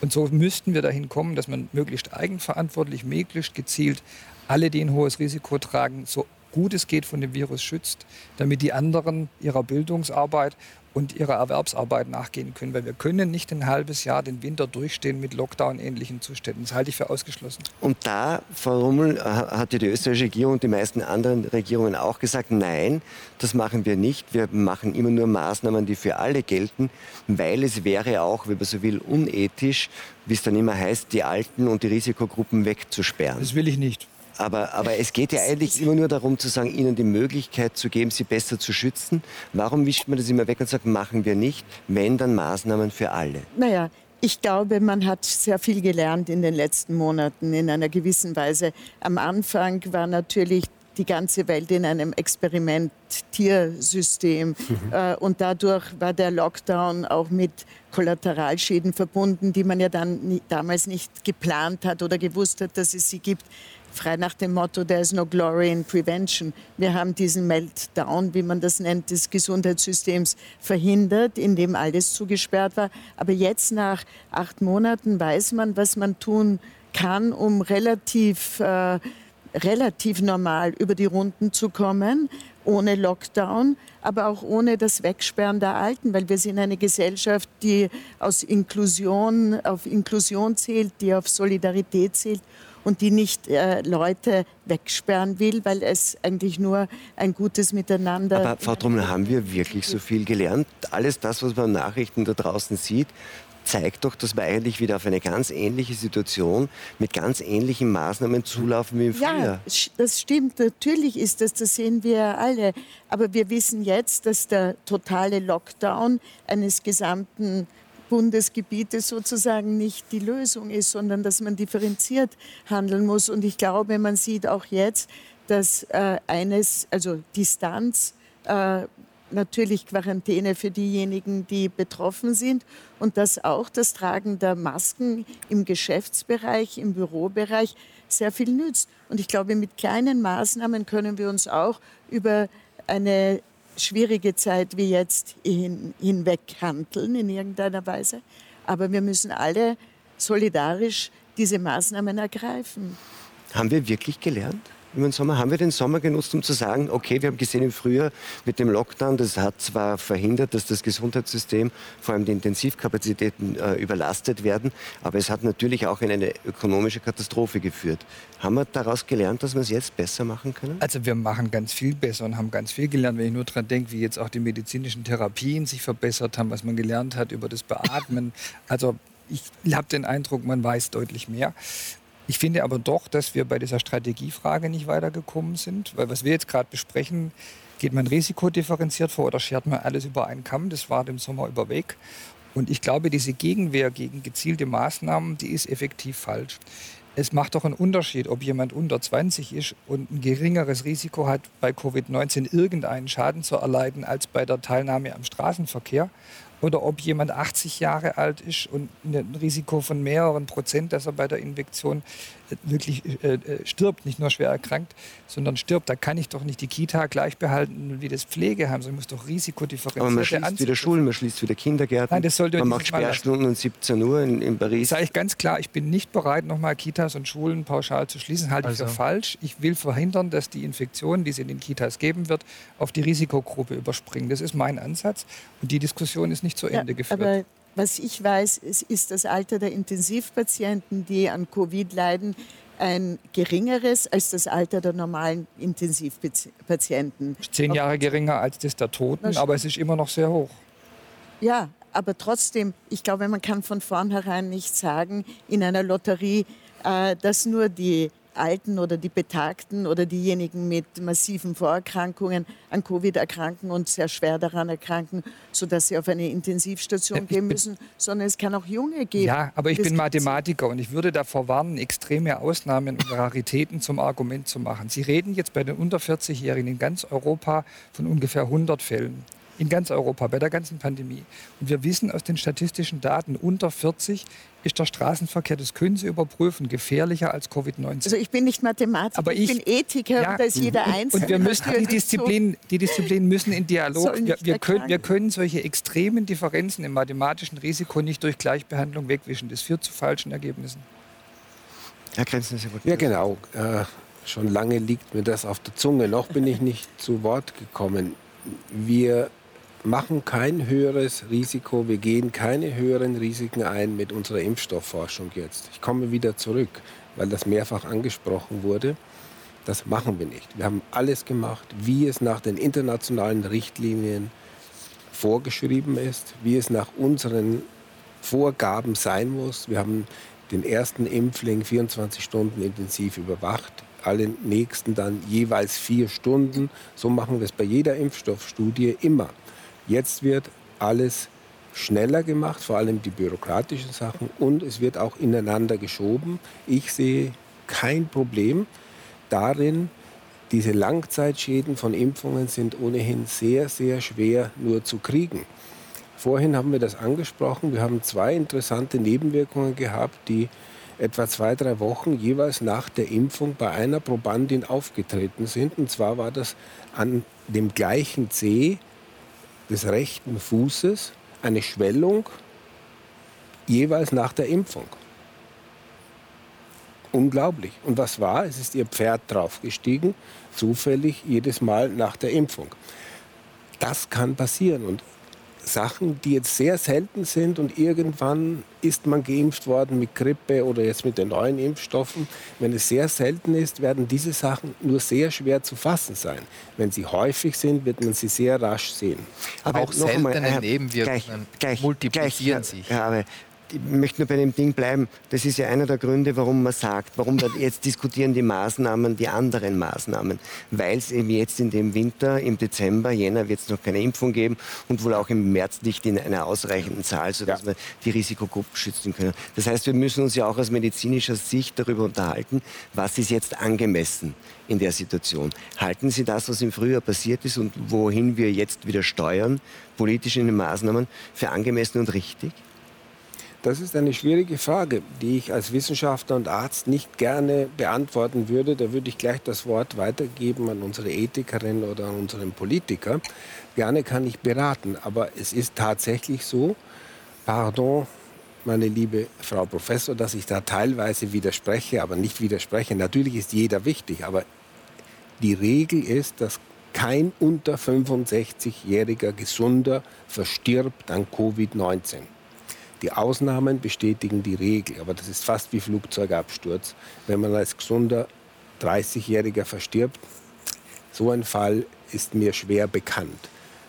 Und so müssten wir dahin kommen, dass man möglichst eigenverantwortlich, möglichst gezielt alle, die ein hohes Risiko tragen, so gut es geht von dem Virus schützt, damit die anderen ihrer Bildungsarbeit und ihrer Erwerbsarbeit nachgehen können. Weil wir können nicht ein halbes Jahr den Winter durchstehen mit Lockdown-ähnlichen Zuständen. Das halte ich für ausgeschlossen. Und da, Frau Rummel, hat die österreichische Regierung und die meisten anderen Regierungen auch gesagt, nein, das machen wir nicht. Wir machen immer nur Maßnahmen, die für alle gelten, weil es wäre auch, wenn man so will, unethisch, wie es dann immer heißt, die Alten und die Risikogruppen wegzusperren. Das will ich nicht. Aber, aber es geht ja eigentlich immer nur darum zu sagen, ihnen die Möglichkeit zu geben, sie besser zu schützen. Warum wischt man das immer weg und sagt, machen wir nicht, wenn dann Maßnahmen für alle? Naja, ich glaube, man hat sehr viel gelernt in den letzten Monaten in einer gewissen Weise. Am Anfang war natürlich die ganze Welt in einem Experiment-Tiersystem. Mhm. Äh, und dadurch war der Lockdown auch mit Kollateralschäden verbunden, die man ja dann nie, damals nicht geplant hat oder gewusst hat, dass es sie gibt frei nach dem Motto, there is no glory in prevention. Wir haben diesen Meltdown, wie man das nennt, des Gesundheitssystems verhindert, in dem alles zugesperrt war. Aber jetzt nach acht Monaten weiß man, was man tun kann, um relativ, äh, relativ normal über die Runden zu kommen, ohne Lockdown, aber auch ohne das Wegsperren der Alten, weil wir sind eine Gesellschaft, die aus Inklusion, auf Inklusion zählt, die auf Solidarität zählt und die nicht äh, Leute wegsperren will, weil es eigentlich nur ein gutes Miteinander. Aber Frau Trummel, haben wir wirklich so viel gelernt? Alles das, was man Nachrichten da draußen sieht, zeigt doch, dass wir eigentlich wieder auf eine ganz ähnliche Situation mit ganz ähnlichen Maßnahmen zulaufen wie im Frühjahr. Ja, das stimmt. Natürlich ist das, das sehen wir alle. Aber wir wissen jetzt, dass der totale Lockdown eines gesamten Bundesgebietes sozusagen nicht die Lösung ist, sondern dass man differenziert handeln muss. Und ich glaube, man sieht auch jetzt, dass äh, eines, also Distanz, äh, natürlich Quarantäne für diejenigen, die betroffen sind und dass auch das Tragen der Masken im Geschäftsbereich, im Bürobereich sehr viel nützt. Und ich glaube, mit kleinen Maßnahmen können wir uns auch über eine schwierige Zeit wie jetzt hin, hinweg handeln in irgendeiner Weise. Aber wir müssen alle solidarisch diese Maßnahmen ergreifen. Haben wir wirklich gelernt? Über den Sommer? Haben wir den Sommer genutzt, um zu sagen, okay, wir haben gesehen im Frühjahr mit dem Lockdown, das hat zwar verhindert, dass das Gesundheitssystem, vor allem die Intensivkapazitäten äh, überlastet werden, aber es hat natürlich auch in eine ökonomische Katastrophe geführt. Haben wir daraus gelernt, dass wir es jetzt besser machen können? Also wir machen ganz viel besser und haben ganz viel gelernt, wenn ich nur daran denke, wie jetzt auch die medizinischen Therapien sich verbessert haben, was man gelernt hat über das Beatmen. Also ich habe den Eindruck, man weiß deutlich mehr. Ich finde aber doch, dass wir bei dieser Strategiefrage nicht weitergekommen sind, weil was wir jetzt gerade besprechen, geht man risikodifferenziert vor oder schert man alles über einen Kamm? Das war dem Sommer über Weg. Und ich glaube, diese Gegenwehr gegen gezielte Maßnahmen, die ist effektiv falsch. Es macht doch einen Unterschied, ob jemand unter 20 ist und ein geringeres Risiko hat, bei Covid-19 irgendeinen Schaden zu erleiden als bei der Teilnahme am Straßenverkehr oder ob jemand 80 Jahre alt ist und ein Risiko von mehreren Prozent, dass er bei der Infektion wirklich äh, äh, stirbt, nicht nur schwer erkrankt, sondern stirbt. Da kann ich doch nicht die Kita gleich behalten wie das Pflegeheim, sondern muss doch Risikodifferenzierte Aber man schließt Ansicht wieder Schulen, man schließt wieder Kindergärten. Nein, das sollte man macht Sperrstunden um 17 Uhr in, in Paris. Sage ich ganz klar, ich bin nicht bereit, nochmal Kitas und Schulen pauschal zu schließen. Halte also. ich für falsch. Ich will verhindern, dass die Infektionen, die es in den Kitas geben wird, auf die Risikogruppe überspringen. Das ist mein Ansatz. Und die Diskussion ist nicht zu Ende ja, geführt. Was ich weiß, es ist das Alter der Intensivpatienten, die an Covid leiden, ein geringeres als das Alter der normalen Intensivpatienten. Zehn Jahre geringer als das der Toten, aber es ist immer noch sehr hoch. Ja, aber trotzdem, ich glaube, man kann von vornherein nicht sagen in einer Lotterie, äh, dass nur die Alten oder die Betagten oder diejenigen mit massiven Vorerkrankungen an Covid erkranken und sehr schwer daran erkranken, sodass sie auf eine Intensivstation gehen müssen, sondern es kann auch Junge geben. Ja, aber ich bin Mathematiker und ich würde davor warnen, extreme Ausnahmen und Raritäten zum Argument zu machen. Sie reden jetzt bei den unter 40-Jährigen in ganz Europa von ungefähr 100 Fällen in ganz Europa bei der ganzen Pandemie. Und wir wissen aus den statistischen Daten, unter 40 ist der Straßenverkehr, das können Sie überprüfen, gefährlicher als Covid-19. Also ich bin nicht Mathematiker, Aber ich, ich bin Ethiker ja, und da ist jeder Einzelne. Und wir müssen die Disziplinen, die Disziplinen müssen in Dialog. Wir, wir, können, wir können solche extremen Differenzen im mathematischen Risiko nicht durch Gleichbehandlung wegwischen. Das führt zu falschen Ergebnissen. Herr Grenzen, Sie wollten Ja, genau. Äh, schon lange liegt mir das auf der Zunge. Noch bin ich nicht zu Wort gekommen. Wir machen kein höheres Risiko, wir gehen keine höheren Risiken ein mit unserer Impfstoffforschung jetzt. Ich komme wieder zurück, weil das mehrfach angesprochen wurde. Das machen wir nicht. Wir haben alles gemacht, wie es nach den internationalen Richtlinien vorgeschrieben ist, wie es nach unseren Vorgaben sein muss. Wir haben den ersten Impfling 24 Stunden intensiv überwacht, alle nächsten dann jeweils vier Stunden. So machen wir es bei jeder Impfstoffstudie immer. Jetzt wird alles schneller gemacht, vor allem die bürokratischen Sachen, und es wird auch ineinander geschoben. Ich sehe kein Problem darin, diese Langzeitschäden von Impfungen sind ohnehin sehr, sehr schwer nur zu kriegen. Vorhin haben wir das angesprochen. Wir haben zwei interessante Nebenwirkungen gehabt, die etwa zwei, drei Wochen jeweils nach der Impfung bei einer Probandin aufgetreten sind. Und zwar war das an dem gleichen Zeh des rechten Fußes eine Schwellung jeweils nach der Impfung. Unglaublich. Und was war? Es ist ihr Pferd draufgestiegen, zufällig jedes Mal nach der Impfung. Das kann passieren. Und Sachen, die jetzt sehr selten sind und irgendwann ist man geimpft worden mit Grippe oder jetzt mit den neuen Impfstoffen. Wenn es sehr selten ist, werden diese Sachen nur sehr schwer zu fassen sein. Wenn sie häufig sind, wird man sie sehr rasch sehen. Aber auch seltene einmal, Nebenwirkungen gleich, gleich, multiplizieren gleich, sich. Ja, aber ich möchte nur bei dem Ding bleiben. Das ist ja einer der Gründe, warum man sagt, warum wir jetzt diskutieren die Maßnahmen, die anderen Maßnahmen. Weil es eben jetzt in dem Winter, im Dezember, Jänner wird es noch keine Impfung geben und wohl auch im März nicht in einer ausreichenden Zahl, sodass ja. wir die Risikogruppen schützen können. Das heißt, wir müssen uns ja auch aus medizinischer Sicht darüber unterhalten, was ist jetzt angemessen in der Situation. Halten Sie das, was im Frühjahr passiert ist und wohin wir jetzt wieder steuern, politisch in den Maßnahmen, für angemessen und richtig? Das ist eine schwierige Frage, die ich als Wissenschaftler und Arzt nicht gerne beantworten würde. Da würde ich gleich das Wort weitergeben an unsere Ethikerin oder an unseren Politiker. Gerne kann ich beraten, aber es ist tatsächlich so, pardon, meine liebe Frau Professor, dass ich da teilweise widerspreche, aber nicht widerspreche. Natürlich ist jeder wichtig, aber die Regel ist, dass kein unter 65-jähriger Gesunder verstirbt an Covid-19. Die Ausnahmen bestätigen die Regel, aber das ist fast wie Flugzeugabsturz. Wenn man als gesunder 30-Jähriger verstirbt, so ein Fall ist mir schwer bekannt.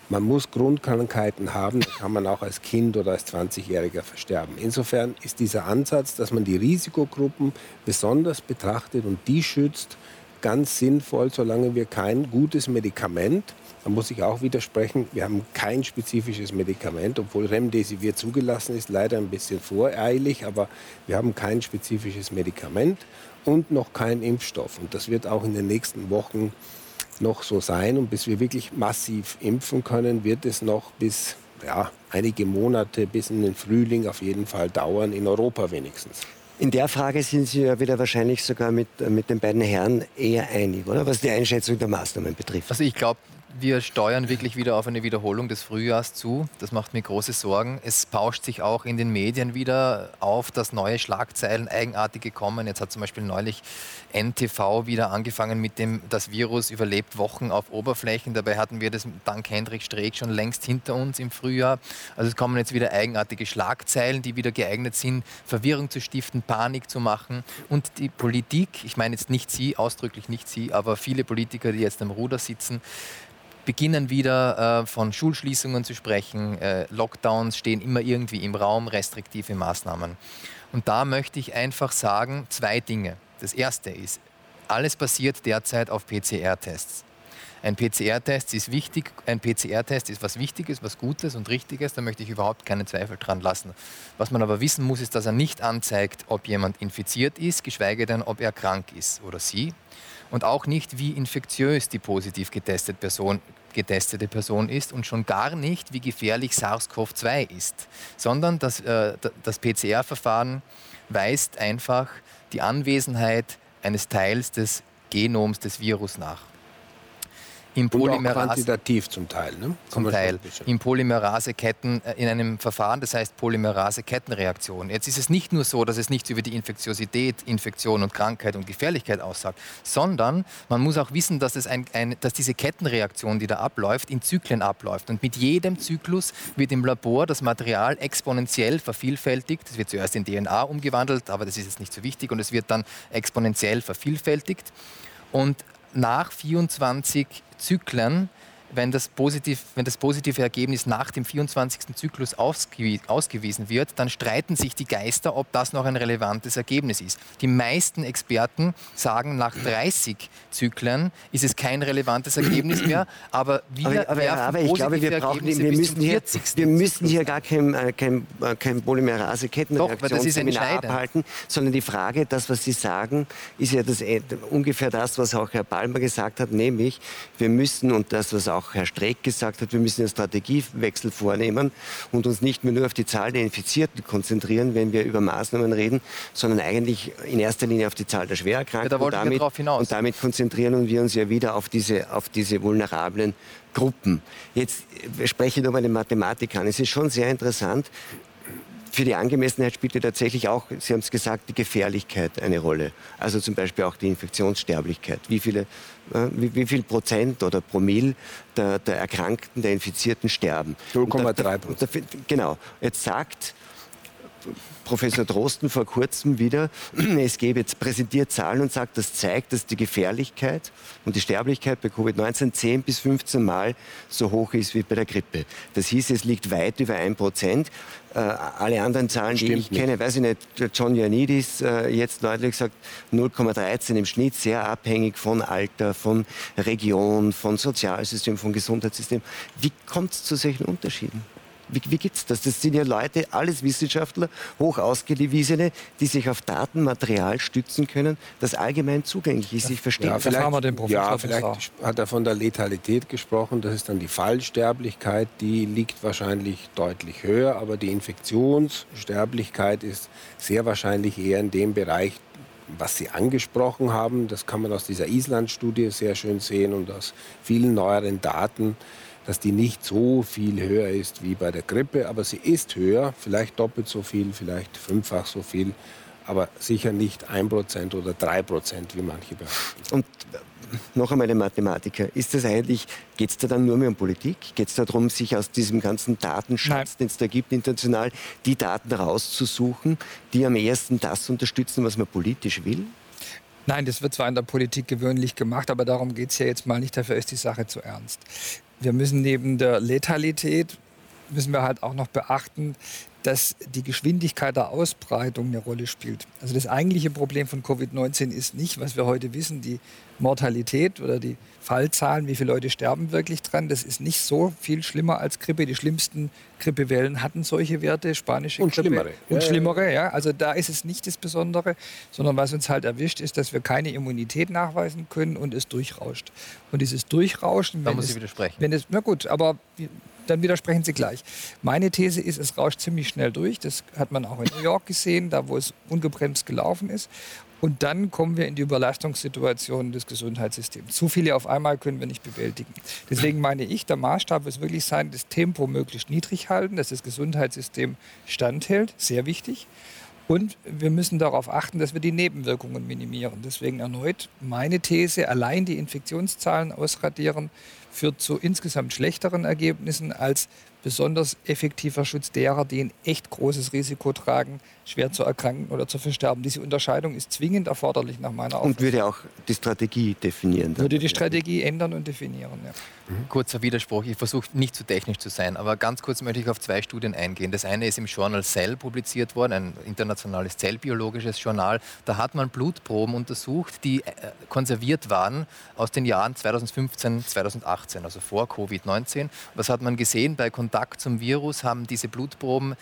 Man muss Grundkrankheiten haben, da kann man auch als Kind oder als 20-Jähriger versterben. Insofern ist dieser Ansatz, dass man die Risikogruppen besonders betrachtet und die schützt, ganz sinnvoll, solange wir kein gutes Medikament da muss ich auch widersprechen, wir haben kein spezifisches Medikament, obwohl Remdesivir zugelassen ist, leider ein bisschen voreilig, aber wir haben kein spezifisches Medikament und noch keinen Impfstoff. Und das wird auch in den nächsten Wochen noch so sein. Und bis wir wirklich massiv impfen können, wird es noch bis ja, einige Monate, bis in den Frühling auf jeden Fall dauern, in Europa wenigstens. In der Frage sind Sie ja wieder wahrscheinlich sogar mit, mit den beiden Herren eher einig, oder? Was die Einschätzung der Maßnahmen betrifft. Also ich glaube, wir steuern wirklich wieder auf eine Wiederholung des Frühjahrs zu. Das macht mir große Sorgen. Es bauscht sich auch in den Medien wieder auf, dass neue Schlagzeilen, eigenartige kommen. Jetzt hat zum Beispiel neulich NTV wieder angefangen mit dem, das Virus überlebt Wochen auf Oberflächen. Dabei hatten wir das dank Hendrik Streeck schon längst hinter uns im Frühjahr. Also es kommen jetzt wieder eigenartige Schlagzeilen, die wieder geeignet sind, Verwirrung zu stiften, Panik zu machen. Und die Politik, ich meine jetzt nicht Sie, ausdrücklich nicht Sie, aber viele Politiker, die jetzt am Ruder sitzen, beginnen wieder äh, von Schulschließungen zu sprechen. Äh, Lockdowns stehen immer irgendwie im Raum, restriktive Maßnahmen. Und da möchte ich einfach sagen, zwei Dinge. Das erste ist, alles basiert derzeit auf PCR-Tests. Ein PCR-Test ist wichtig, ein PCR-Test ist was Wichtiges, was Gutes und Richtiges, da möchte ich überhaupt keinen Zweifel dran lassen. Was man aber wissen muss, ist, dass er nicht anzeigt, ob jemand infiziert ist, geschweige denn, ob er krank ist oder sie und auch nicht, wie infektiös die positiv getestete Person, getestete Person ist und schon gar nicht, wie gefährlich SARS-CoV-2 ist, sondern das, äh, das PCR-Verfahren weist einfach die Anwesenheit eines Teils des Genoms des Virus nach. Im Polymerase, quantitativ zum Teil. Ne? Zum Teil. In Polymeraseketten, äh, in einem Verfahren, das heißt Polymerase-Kettenreaktion. Jetzt ist es nicht nur so, dass es nichts über die Infektiosität, Infektion und Krankheit und Gefährlichkeit aussagt, sondern man muss auch wissen, dass, es ein, ein, dass diese Kettenreaktion, die da abläuft, in Zyklen abläuft. Und mit jedem Zyklus wird im Labor das Material exponentiell vervielfältigt. Das wird zuerst in DNA umgewandelt, aber das ist jetzt nicht so wichtig. Und es wird dann exponentiell vervielfältigt. Und nach 24 Zyklen wenn das, positiv, wenn das positive Ergebnis nach dem 24. Zyklus ausgewiesen wird, dann streiten sich die Geister, ob das noch ein relevantes Ergebnis ist. Die meisten Experten sagen, nach 30 Zyklen ist es kein relevantes Ergebnis mehr, aber wir aber, aber, aber ich glaube, wir, brauchen, wir, müssen hier, wir müssen hier gar kein, äh, kein, äh, kein Polymerase-Kettenreaktionsseminar abhalten, sondern die Frage, das, was Sie sagen, ist ja das, äh, ungefähr das, was auch Herr Palmer gesagt hat, nämlich, wir müssen, und das, was auch auch Herr Streeck gesagt hat, wir müssen einen Strategiewechsel vornehmen und uns nicht mehr nur auf die Zahl der Infizierten konzentrieren, wenn wir über Maßnahmen reden, sondern eigentlich in erster Linie auf die Zahl der Schwererkrankten. Ja, und, damit, und damit konzentrieren wir uns ja wieder auf diese, auf diese vulnerablen Gruppen. Jetzt spreche ich nochmal den Mathematik an. Es ist schon sehr interessant, für die Angemessenheit spielt ja tatsächlich auch, Sie haben es gesagt, die Gefährlichkeit eine Rolle. Also zum Beispiel auch die Infektionssterblichkeit. Wie, viele, äh, wie, wie, viel Prozent oder Promille der, der Erkrankten, der Infizierten sterben? 0,3 Prozent. Genau. Jetzt sagt Professor Drosten vor kurzem wieder, es gebe jetzt präsentiert Zahlen und sagt, das zeigt, dass die Gefährlichkeit und die Sterblichkeit bei Covid-19 10 bis 15 Mal so hoch ist wie bei der Grippe. Das hieß, es liegt weit über 1 Prozent. Äh, alle anderen Zahlen, Stimmt die ich nicht. kenne, weiß ich nicht, John Ioannidis äh, jetzt deutlich gesagt 0,13 im Schnitt, sehr abhängig von Alter, von Region, von Sozialsystem, von Gesundheitssystem. Wie kommt es zu solchen Unterschieden? Wie, wie gibt es das? Das sind ja Leute, alles Wissenschaftler, hoch ausgewiesene, die sich auf Datenmaterial stützen können, das allgemein zugänglich ist. Ich verstehe. Ja, vielleicht, haben wir den Professor ja, vielleicht hat er von der Letalität gesprochen. Das ist dann die Fallsterblichkeit. Die liegt wahrscheinlich deutlich höher, aber die Infektionssterblichkeit ist sehr wahrscheinlich eher in dem Bereich, was Sie angesprochen haben. Das kann man aus dieser Island-Studie sehr schön sehen und aus vielen neueren Daten dass die nicht so viel höher ist wie bei der Grippe, aber sie ist höher, vielleicht doppelt so viel, vielleicht fünffach so viel, aber sicher nicht 1% oder 3%, wie manche behaupten. Und noch einmal ein Mathematiker, ist das eigentlich, geht es da dann nur mehr um Politik? Geht es darum, sich aus diesem ganzen Datenschatz, den es da gibt international, die Daten rauszusuchen, die am ehesten das unterstützen, was man politisch will? Nein, das wird zwar in der Politik gewöhnlich gemacht, aber darum geht es ja jetzt mal nicht. Dafür ist die Sache zu ernst wir müssen neben der Letalität, müssen wir halt auch noch beachten, dass die Geschwindigkeit der Ausbreitung eine Rolle spielt. Also das eigentliche Problem von Covid-19 ist nicht, was wir heute wissen, die Mortalität oder die Fallzahlen, wie viele Leute sterben wirklich dran. Das ist nicht so viel schlimmer als Grippe. Die schlimmsten Grippewellen hatten solche Werte, spanische und Grippe. Schlimmere. Und ja, schlimmere, ja. Also da ist es nicht das Besondere, sondern was uns halt erwischt, ist, dass wir keine Immunität nachweisen können und es durchrauscht. Und dieses Durchrauschen, da muss es, ich widersprechen. Wenn es, na gut, aber dann widersprechen Sie gleich. Meine These ist, es rauscht ziemlich schnell durch. Das hat man auch in New York gesehen, da wo es ungebremst gelaufen ist. Und dann kommen wir in die Überlastungssituation des Gesundheitssystems. Zu viele auf einmal können wir nicht bewältigen. Deswegen meine ich, der Maßstab muss wirklich sein, das Tempo möglichst niedrig halten, dass das Gesundheitssystem standhält. Sehr wichtig. Und wir müssen darauf achten, dass wir die Nebenwirkungen minimieren. Deswegen erneut meine These, allein die Infektionszahlen ausradieren, führt zu insgesamt schlechteren Ergebnissen als besonders effektiver Schutz derer, die ein echt großes Risiko tragen, schwer zu erkranken oder zu versterben. Diese Unterscheidung ist zwingend erforderlich nach meiner Auffassung. Und würde auch die Strategie definieren. Würde die Strategie ändern und definieren, ja. Mhm. Kurzer Widerspruch, ich versuche nicht zu technisch zu sein, aber ganz kurz möchte ich auf zwei Studien eingehen. Das eine ist im Journal Cell publiziert worden, ein internationales zellbiologisches Journal. Da hat man Blutproben untersucht, die äh, konserviert waren aus den Jahren 2015, 2018, also vor Covid-19. Was hat man gesehen? Bei Kontakt zum Virus haben diese Blutproben,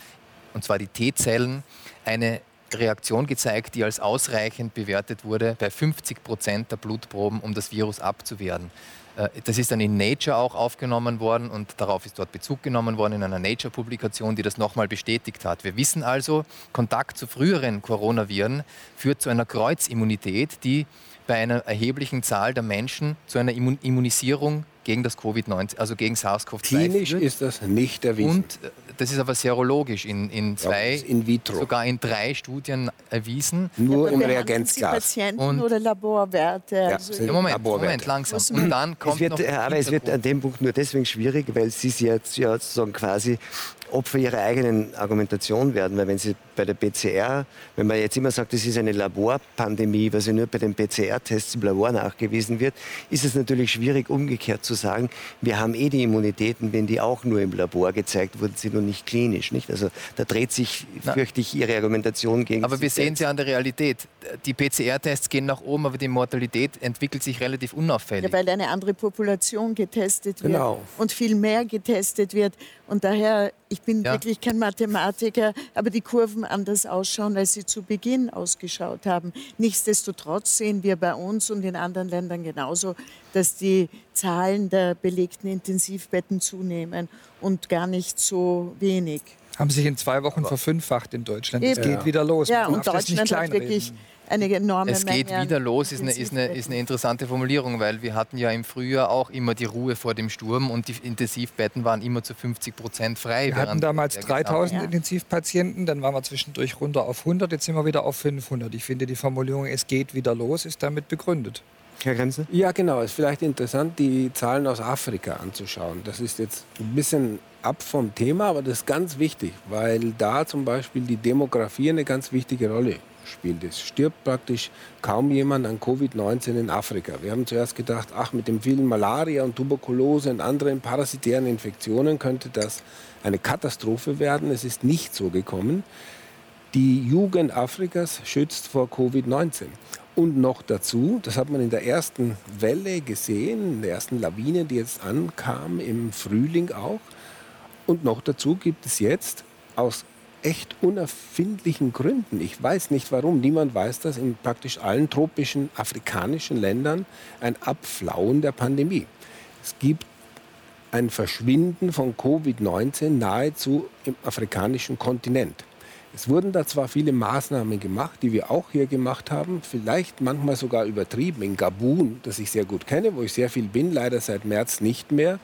und zwar die T-Zellen, eine Reaktion gezeigt, die als ausreichend bewertet wurde bei 50 Prozent der Blutproben, um das Virus abzuwehren. Äh, das ist dann in Nature auch aufgenommen worden und darauf ist dort Bezug genommen worden in einer Nature-Publikation, die das nochmal bestätigt hat. Wir wissen also, Kontakt zu früheren Coronaviren führt zu einer Kreuzimmunität, die bei einer erheblichen Zahl der Menschen zu einer Immunisierung gegen das Covid-19, also gegen SARS-CoV-2 Klinisch ist das nicht erwiesen. Und äh, das ist aber serologisch in, in zwei, ja, in vitro. sogar in drei Studien erwiesen. Nur ja, im Reagenzglas. Patienten und oder Laborwerte? Ja, also ja, Moment, Moment, langsam. Und dann kommt es wird, noch aber es wird an dem Punkt nur deswegen schwierig, weil Sie jetzt ja sozusagen quasi Opfer ihrer eigenen Argumentation werden. Weil wenn Sie bei der PCR, wenn man jetzt immer sagt, das ist eine Laborpandemie, was ja nur bei den PCR-Tests im Labor nachgewiesen wird, ist es natürlich schwierig, umgekehrt zu sagen, wir haben eh die Immunitäten, wenn die auch nur im Labor gezeigt wurden, sind und nicht klinisch. Nicht? Also da dreht sich, Na, fürchte ich, Ihre Argumentation gegen Aber wir sehen sie an der Realität. Die PCR-Tests gehen nach oben, aber die Mortalität entwickelt sich relativ unauffällig. Ja, weil eine andere Population getestet wird genau. und viel mehr getestet wird. Und daher, ich bin ja. wirklich kein Mathematiker, aber die Kurven anders ausschauen, als sie zu Beginn ausgeschaut haben. Nichtsdestotrotz sehen wir bei uns und in anderen Ländern genauso, dass die Zahlen der belegten Intensivbetten zunehmen und gar nicht so wenig. Haben sich in zwei Wochen verfünffacht in Deutschland. Es geht wieder los. Ja, und Deutschland hat wirklich eine enorme Es geht Menge wieder los, ist eine, ist, eine, ist eine interessante Formulierung, weil wir hatten ja im Frühjahr auch immer die Ruhe vor dem Sturm und die Intensivbetten waren immer zu 50 Prozent frei. Wir hatten damals 3000 ja. Intensivpatienten, dann waren wir zwischendurch runter auf 100, jetzt sind wir wieder auf 500. Ich finde die Formulierung, es geht wieder los, ist damit begründet. Herr Grenze? Ja, genau. Es ist vielleicht interessant, die Zahlen aus Afrika anzuschauen. Das ist jetzt ein bisschen ab vom Thema, aber das ist ganz wichtig, weil da zum Beispiel die Demografie eine ganz wichtige Rolle spielt. Es stirbt praktisch kaum jemand an Covid-19 in Afrika. Wir haben zuerst gedacht, ach, mit dem vielen Malaria und Tuberkulose und anderen parasitären Infektionen könnte das eine Katastrophe werden. Es ist nicht so gekommen. Die Jugend Afrikas schützt vor Covid-19. Und noch dazu, das hat man in der ersten Welle gesehen, in der ersten Lawine, die jetzt ankam, im Frühling auch. Und noch dazu gibt es jetzt aus echt unerfindlichen Gründen. Ich weiß nicht warum. Niemand weiß das in praktisch allen tropischen afrikanischen Ländern ein Abflauen der Pandemie. Es gibt ein Verschwinden von Covid-19 nahezu im afrikanischen Kontinent. Es wurden da zwar viele Maßnahmen gemacht, die wir auch hier gemacht haben, vielleicht manchmal sogar übertrieben. In Gabun, das ich sehr gut kenne, wo ich sehr viel bin, leider seit März nicht mehr,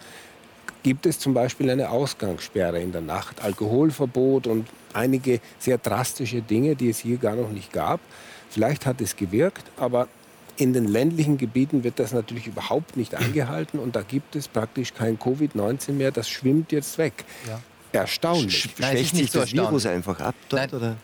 gibt es zum Beispiel eine Ausgangssperre in der Nacht, Alkoholverbot und einige sehr drastische Dinge, die es hier gar noch nicht gab. Vielleicht hat es gewirkt, aber in den ländlichen Gebieten wird das natürlich überhaupt nicht eingehalten und da gibt es praktisch kein Covid-19 mehr. Das schwimmt jetzt weg. Ja. Erstaunlich. Schwächt sich das Virus einfach ab dort? Oder?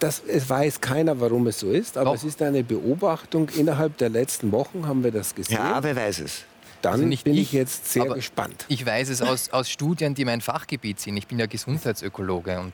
Das, es weiß keiner, warum es so ist, aber Doch. es ist eine Beobachtung. Innerhalb der letzten Wochen haben wir das gesehen. Ja, wer weiß es. Dann also bin ich, ich, jetzt sehr gespannt. Ich weiß es aus, aus Studien, die mein Fachgebiet sind. Ich bin ja Gesundheitsökologe und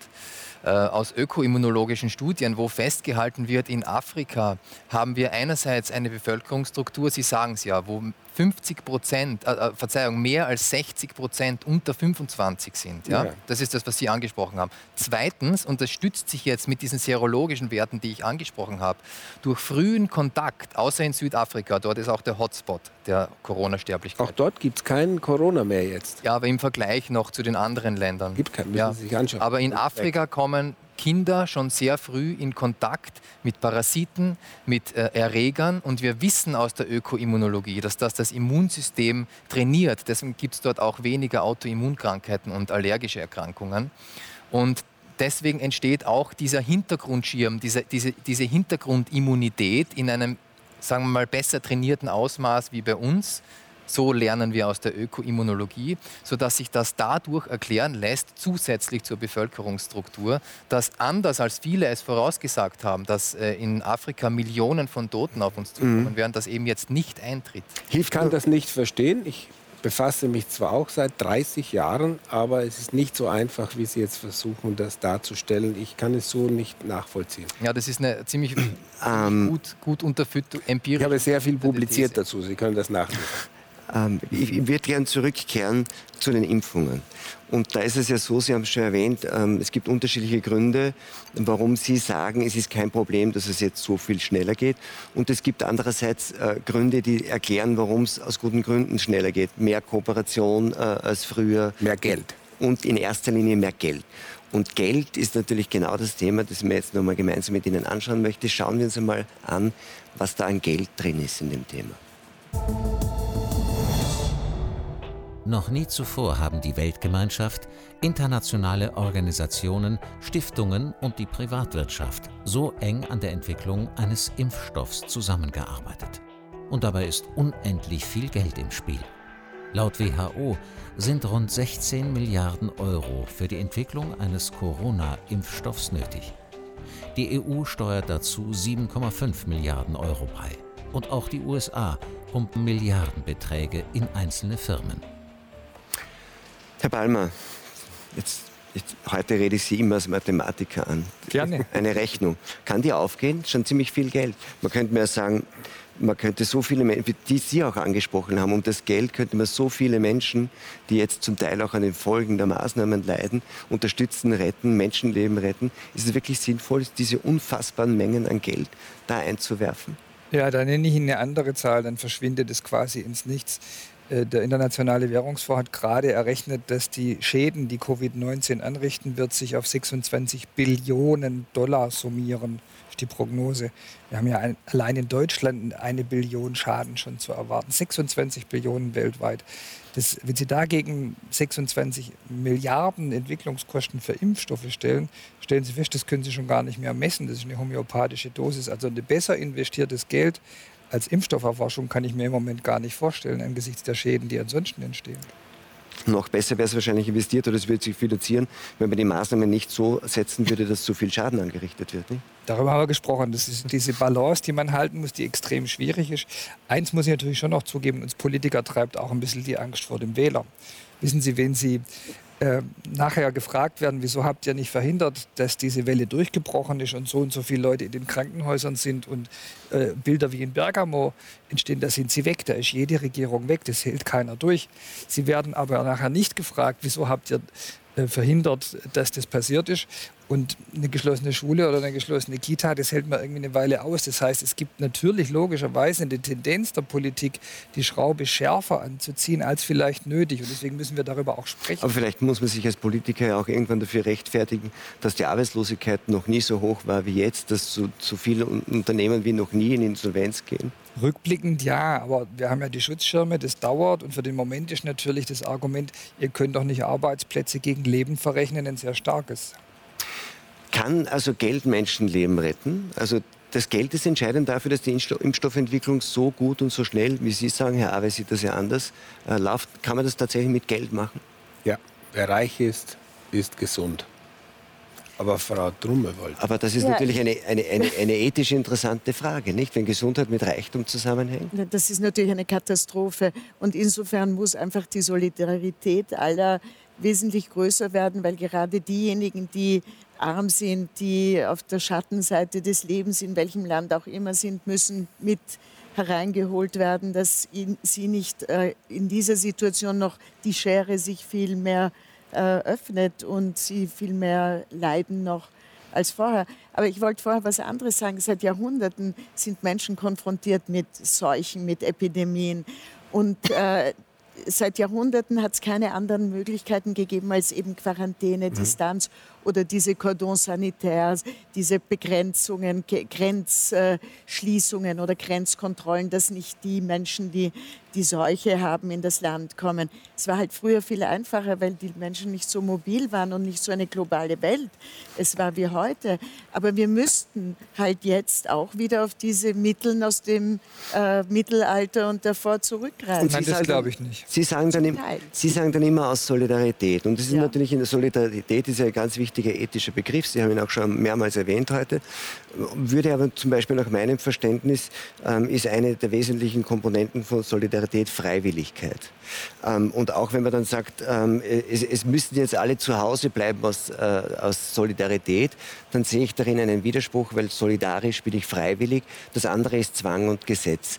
äh, aus ökoimmunologischen Studien, wo festgehalten wird, in Afrika haben wir einerseits eine Bevölkerungsstruktur, Sie sagen es ja, wo 50 Prozent, äh, äh, Verzeihung, mehr als 60 Prozent unter 25 sind. Ja? ja? Das ist das, was Sie angesprochen haben. Zweitens, und das stützt sich jetzt mit diesen serologischen Werten, die ich angesprochen habe, durch frühen Kontakt, außer in Südafrika, dort ist auch der Hotspot der Corona-Sterblichkeit. Auch dort gibt es keinen Corona mehr jetzt. Ja, aber im Vergleich noch zu den anderen Ländern. Gibt keinen, müssen ja. Sie sich anschauen. Aber in Afrika kommen Kinder schon sehr früh in Kontakt mit Parasiten, mit äh, Erregern. Und wir wissen aus der Ökoimmunologie, dass das das Immunsystem trainiert. Deswegen gibt es dort auch weniger Autoimmunkrankheiten und allergische Erkrankungen. Und deswegen entsteht auch dieser Hintergrundschirm, diese, diese, diese Hintergrundimmunität in einem, sagen wir mal, besser trainierten Ausmaß wie bei uns so lernen wir aus der Ökoimmunologie, sodass sich das dadurch erklären lässt, zusätzlich zur Bevölkerungsstruktur, dass anders als viele es vorausgesagt haben, dass äh, in Afrika Millionen von Toten auf uns zukommen mhm. werden, das eben jetzt nicht eintritt. Ich kann das nicht verstehen. Ich befasse mich zwar auch seit 30 Jahren, aber es ist nicht so einfach, wie Sie jetzt versuchen, das darzustellen. Ich kann es so nicht nachvollziehen. Ja, das ist eine ziemlich ähm, gut, gut unterfütterte empirische Ich habe sehr viel publiziert dazu. Sie können das nachlesen. Ähm, ich, ich würde gerne zurückkehren zu den Impfungen. Und da ist es ja so, Sie haben es schon erwähnt, ähm, es gibt unterschiedliche Gründe, warum Sie sagen, es ist kein Problem, dass es jetzt so viel schneller geht. Und es gibt andererseits äh, Gründe, die erklären, warum es aus guten Gründen schneller geht. Mehr Kooperation äh, als früher. Mehr Geld. Und in erster Linie mehr Geld. Und Geld ist natürlich genau das Thema, das ich mir jetzt nochmal gemeinsam mit Ihnen anschauen möchte. Schauen wir uns einmal an, was da an Geld drin ist in dem Thema. Noch nie zuvor haben die Weltgemeinschaft, internationale Organisationen, Stiftungen und die Privatwirtschaft so eng an der Entwicklung eines Impfstoffs zusammengearbeitet. Und dabei ist unendlich viel Geld im Spiel. Laut WHO sind rund 16 Milliarden Euro für die Entwicklung eines Corona-Impfstoffs nötig. Die EU steuert dazu 7,5 Milliarden Euro bei. Und auch die USA pumpen Milliardenbeträge in einzelne Firmen. Herr Palmer, jetzt, jetzt, heute rede ich Sie immer als Mathematiker an. Gerne. Eine Rechnung. Kann die aufgehen? Schon ziemlich viel Geld. Man könnte mir sagen, man könnte so viele Menschen, die Sie auch angesprochen haben, um das Geld könnte man so viele Menschen, die jetzt zum Teil auch an den Folgen der Maßnahmen leiden, unterstützen, retten, Menschenleben retten. Ist es wirklich sinnvoll, diese unfassbaren Mengen an Geld da einzuwerfen? Ja, da nenne ich Ihnen eine andere Zahl, dann verschwindet es quasi ins Nichts. Äh, der Internationale Währungsfonds hat gerade errechnet, dass die Schäden, die Covid-19 anrichten wird, sich auf 26 Billionen Dollar summieren. Ist die Prognose. Wir haben ja ein, allein in Deutschland eine Billion Schaden schon zu erwarten. 26 Billionen weltweit. Das, wenn Sie dagegen 26 Milliarden Entwicklungskosten für Impfstoffe stellen, stellen Sie fest, das können Sie schon gar nicht mehr messen. Das ist eine homöopathische Dosis. Also ein besser investiertes Geld als Impfstofferforschung kann ich mir im Moment gar nicht vorstellen, angesichts der Schäden, die ansonsten entstehen. Noch besser wäre es wahrscheinlich investiert oder es würde sich finanzieren, wenn man die Maßnahmen nicht so setzen würde, dass so viel Schaden angerichtet wird. Nicht? Darüber haben wir gesprochen. Das ist diese Balance, die man halten muss, die extrem schwierig ist. Eins muss ich natürlich schon noch zugeben, uns Politiker treibt auch ein bisschen die Angst vor dem Wähler. Wissen Sie, wenn Sie äh, nachher gefragt werden, wieso habt ihr nicht verhindert, dass diese Welle durchgebrochen ist und so und so viele Leute in den Krankenhäusern sind und äh, Bilder wie in Bergamo entstehen, da sind sie weg, da ist jede Regierung weg, das hält keiner durch. Sie werden aber nachher nicht gefragt, wieso habt ihr äh, verhindert, dass das passiert ist. Und eine geschlossene Schule oder eine geschlossene Kita, das hält man irgendwie eine Weile aus. Das heißt, es gibt natürlich logischerweise eine Tendenz der Politik, die Schraube schärfer anzuziehen als vielleicht nötig. Und deswegen müssen wir darüber auch sprechen. Aber vielleicht muss man sich als Politiker ja auch irgendwann dafür rechtfertigen, dass die Arbeitslosigkeit noch nie so hoch war wie jetzt, dass so, so viele Unternehmen wie noch nie in Insolvenz gehen. Rückblickend ja, aber wir haben ja die Schutzschirme, das dauert und für den Moment ist natürlich das Argument, ihr könnt doch nicht Arbeitsplätze gegen Leben verrechnen, ein sehr starkes. Kann also Geld Menschenleben retten? Also das Geld ist entscheidend dafür, dass die Impfstoffentwicklung so gut und so schnell, wie Sie sagen, Herr Awe sieht das ja anders, äh, läuft. Kann man das tatsächlich mit Geld machen? Ja, wer reich ist, ist gesund. Aber Frau Drummewold. Aber das ist ja, natürlich eine, eine, eine, eine, ethisch interessante Frage, nicht? Wenn Gesundheit mit Reichtum zusammenhängt. Das ist natürlich eine Katastrophe. Und insofern muss einfach die Solidarität aller wesentlich größer werden, weil gerade diejenigen, die arm sind, die auf der Schattenseite des Lebens in welchem Land auch immer sind, müssen mit hereingeholt werden, dass sie nicht äh, in dieser Situation noch die Schere sich viel mehr äh, öffnet und sie viel mehr leiden noch als vorher. Aber ich wollte vorher was anderes sagen. Seit Jahrhunderten sind Menschen konfrontiert mit Seuchen, mit Epidemien. Und äh, seit Jahrhunderten hat es keine anderen Möglichkeiten gegeben als eben Quarantäne, mhm. Distanz oder diese Cordons sanitaires, diese Begrenzungen, Grenzschließungen oder Grenzkontrollen, dass nicht die Menschen, die die Seuche haben, in das Land kommen. Es war halt früher viel einfacher, weil die Menschen nicht so mobil waren und nicht so eine globale Welt. Es war wie heute. Aber wir müssten halt jetzt auch wieder auf diese Mittel aus dem äh, Mittelalter und davor zurückgreifen. Nein, das glaube ich nicht. Sie sagen, dann, Sie sagen dann immer aus Solidarität. Und das ist ja. natürlich in der Solidarität ist ja ganz wichtig wichtiger ethischer Begriff. Sie haben ihn auch schon mehrmals erwähnt heute. Würde aber zum Beispiel nach meinem Verständnis ähm, ist eine der wesentlichen Komponenten von Solidarität Freiwilligkeit. Ähm, und auch wenn man dann sagt, ähm, es, es, müssten jetzt alle zu Hause bleiben aus, äh, aus Solidarität, dann sehe ich darin einen Widerspruch, weil solidarisch bin ich freiwillig, das andere ist Zwang und Gesetz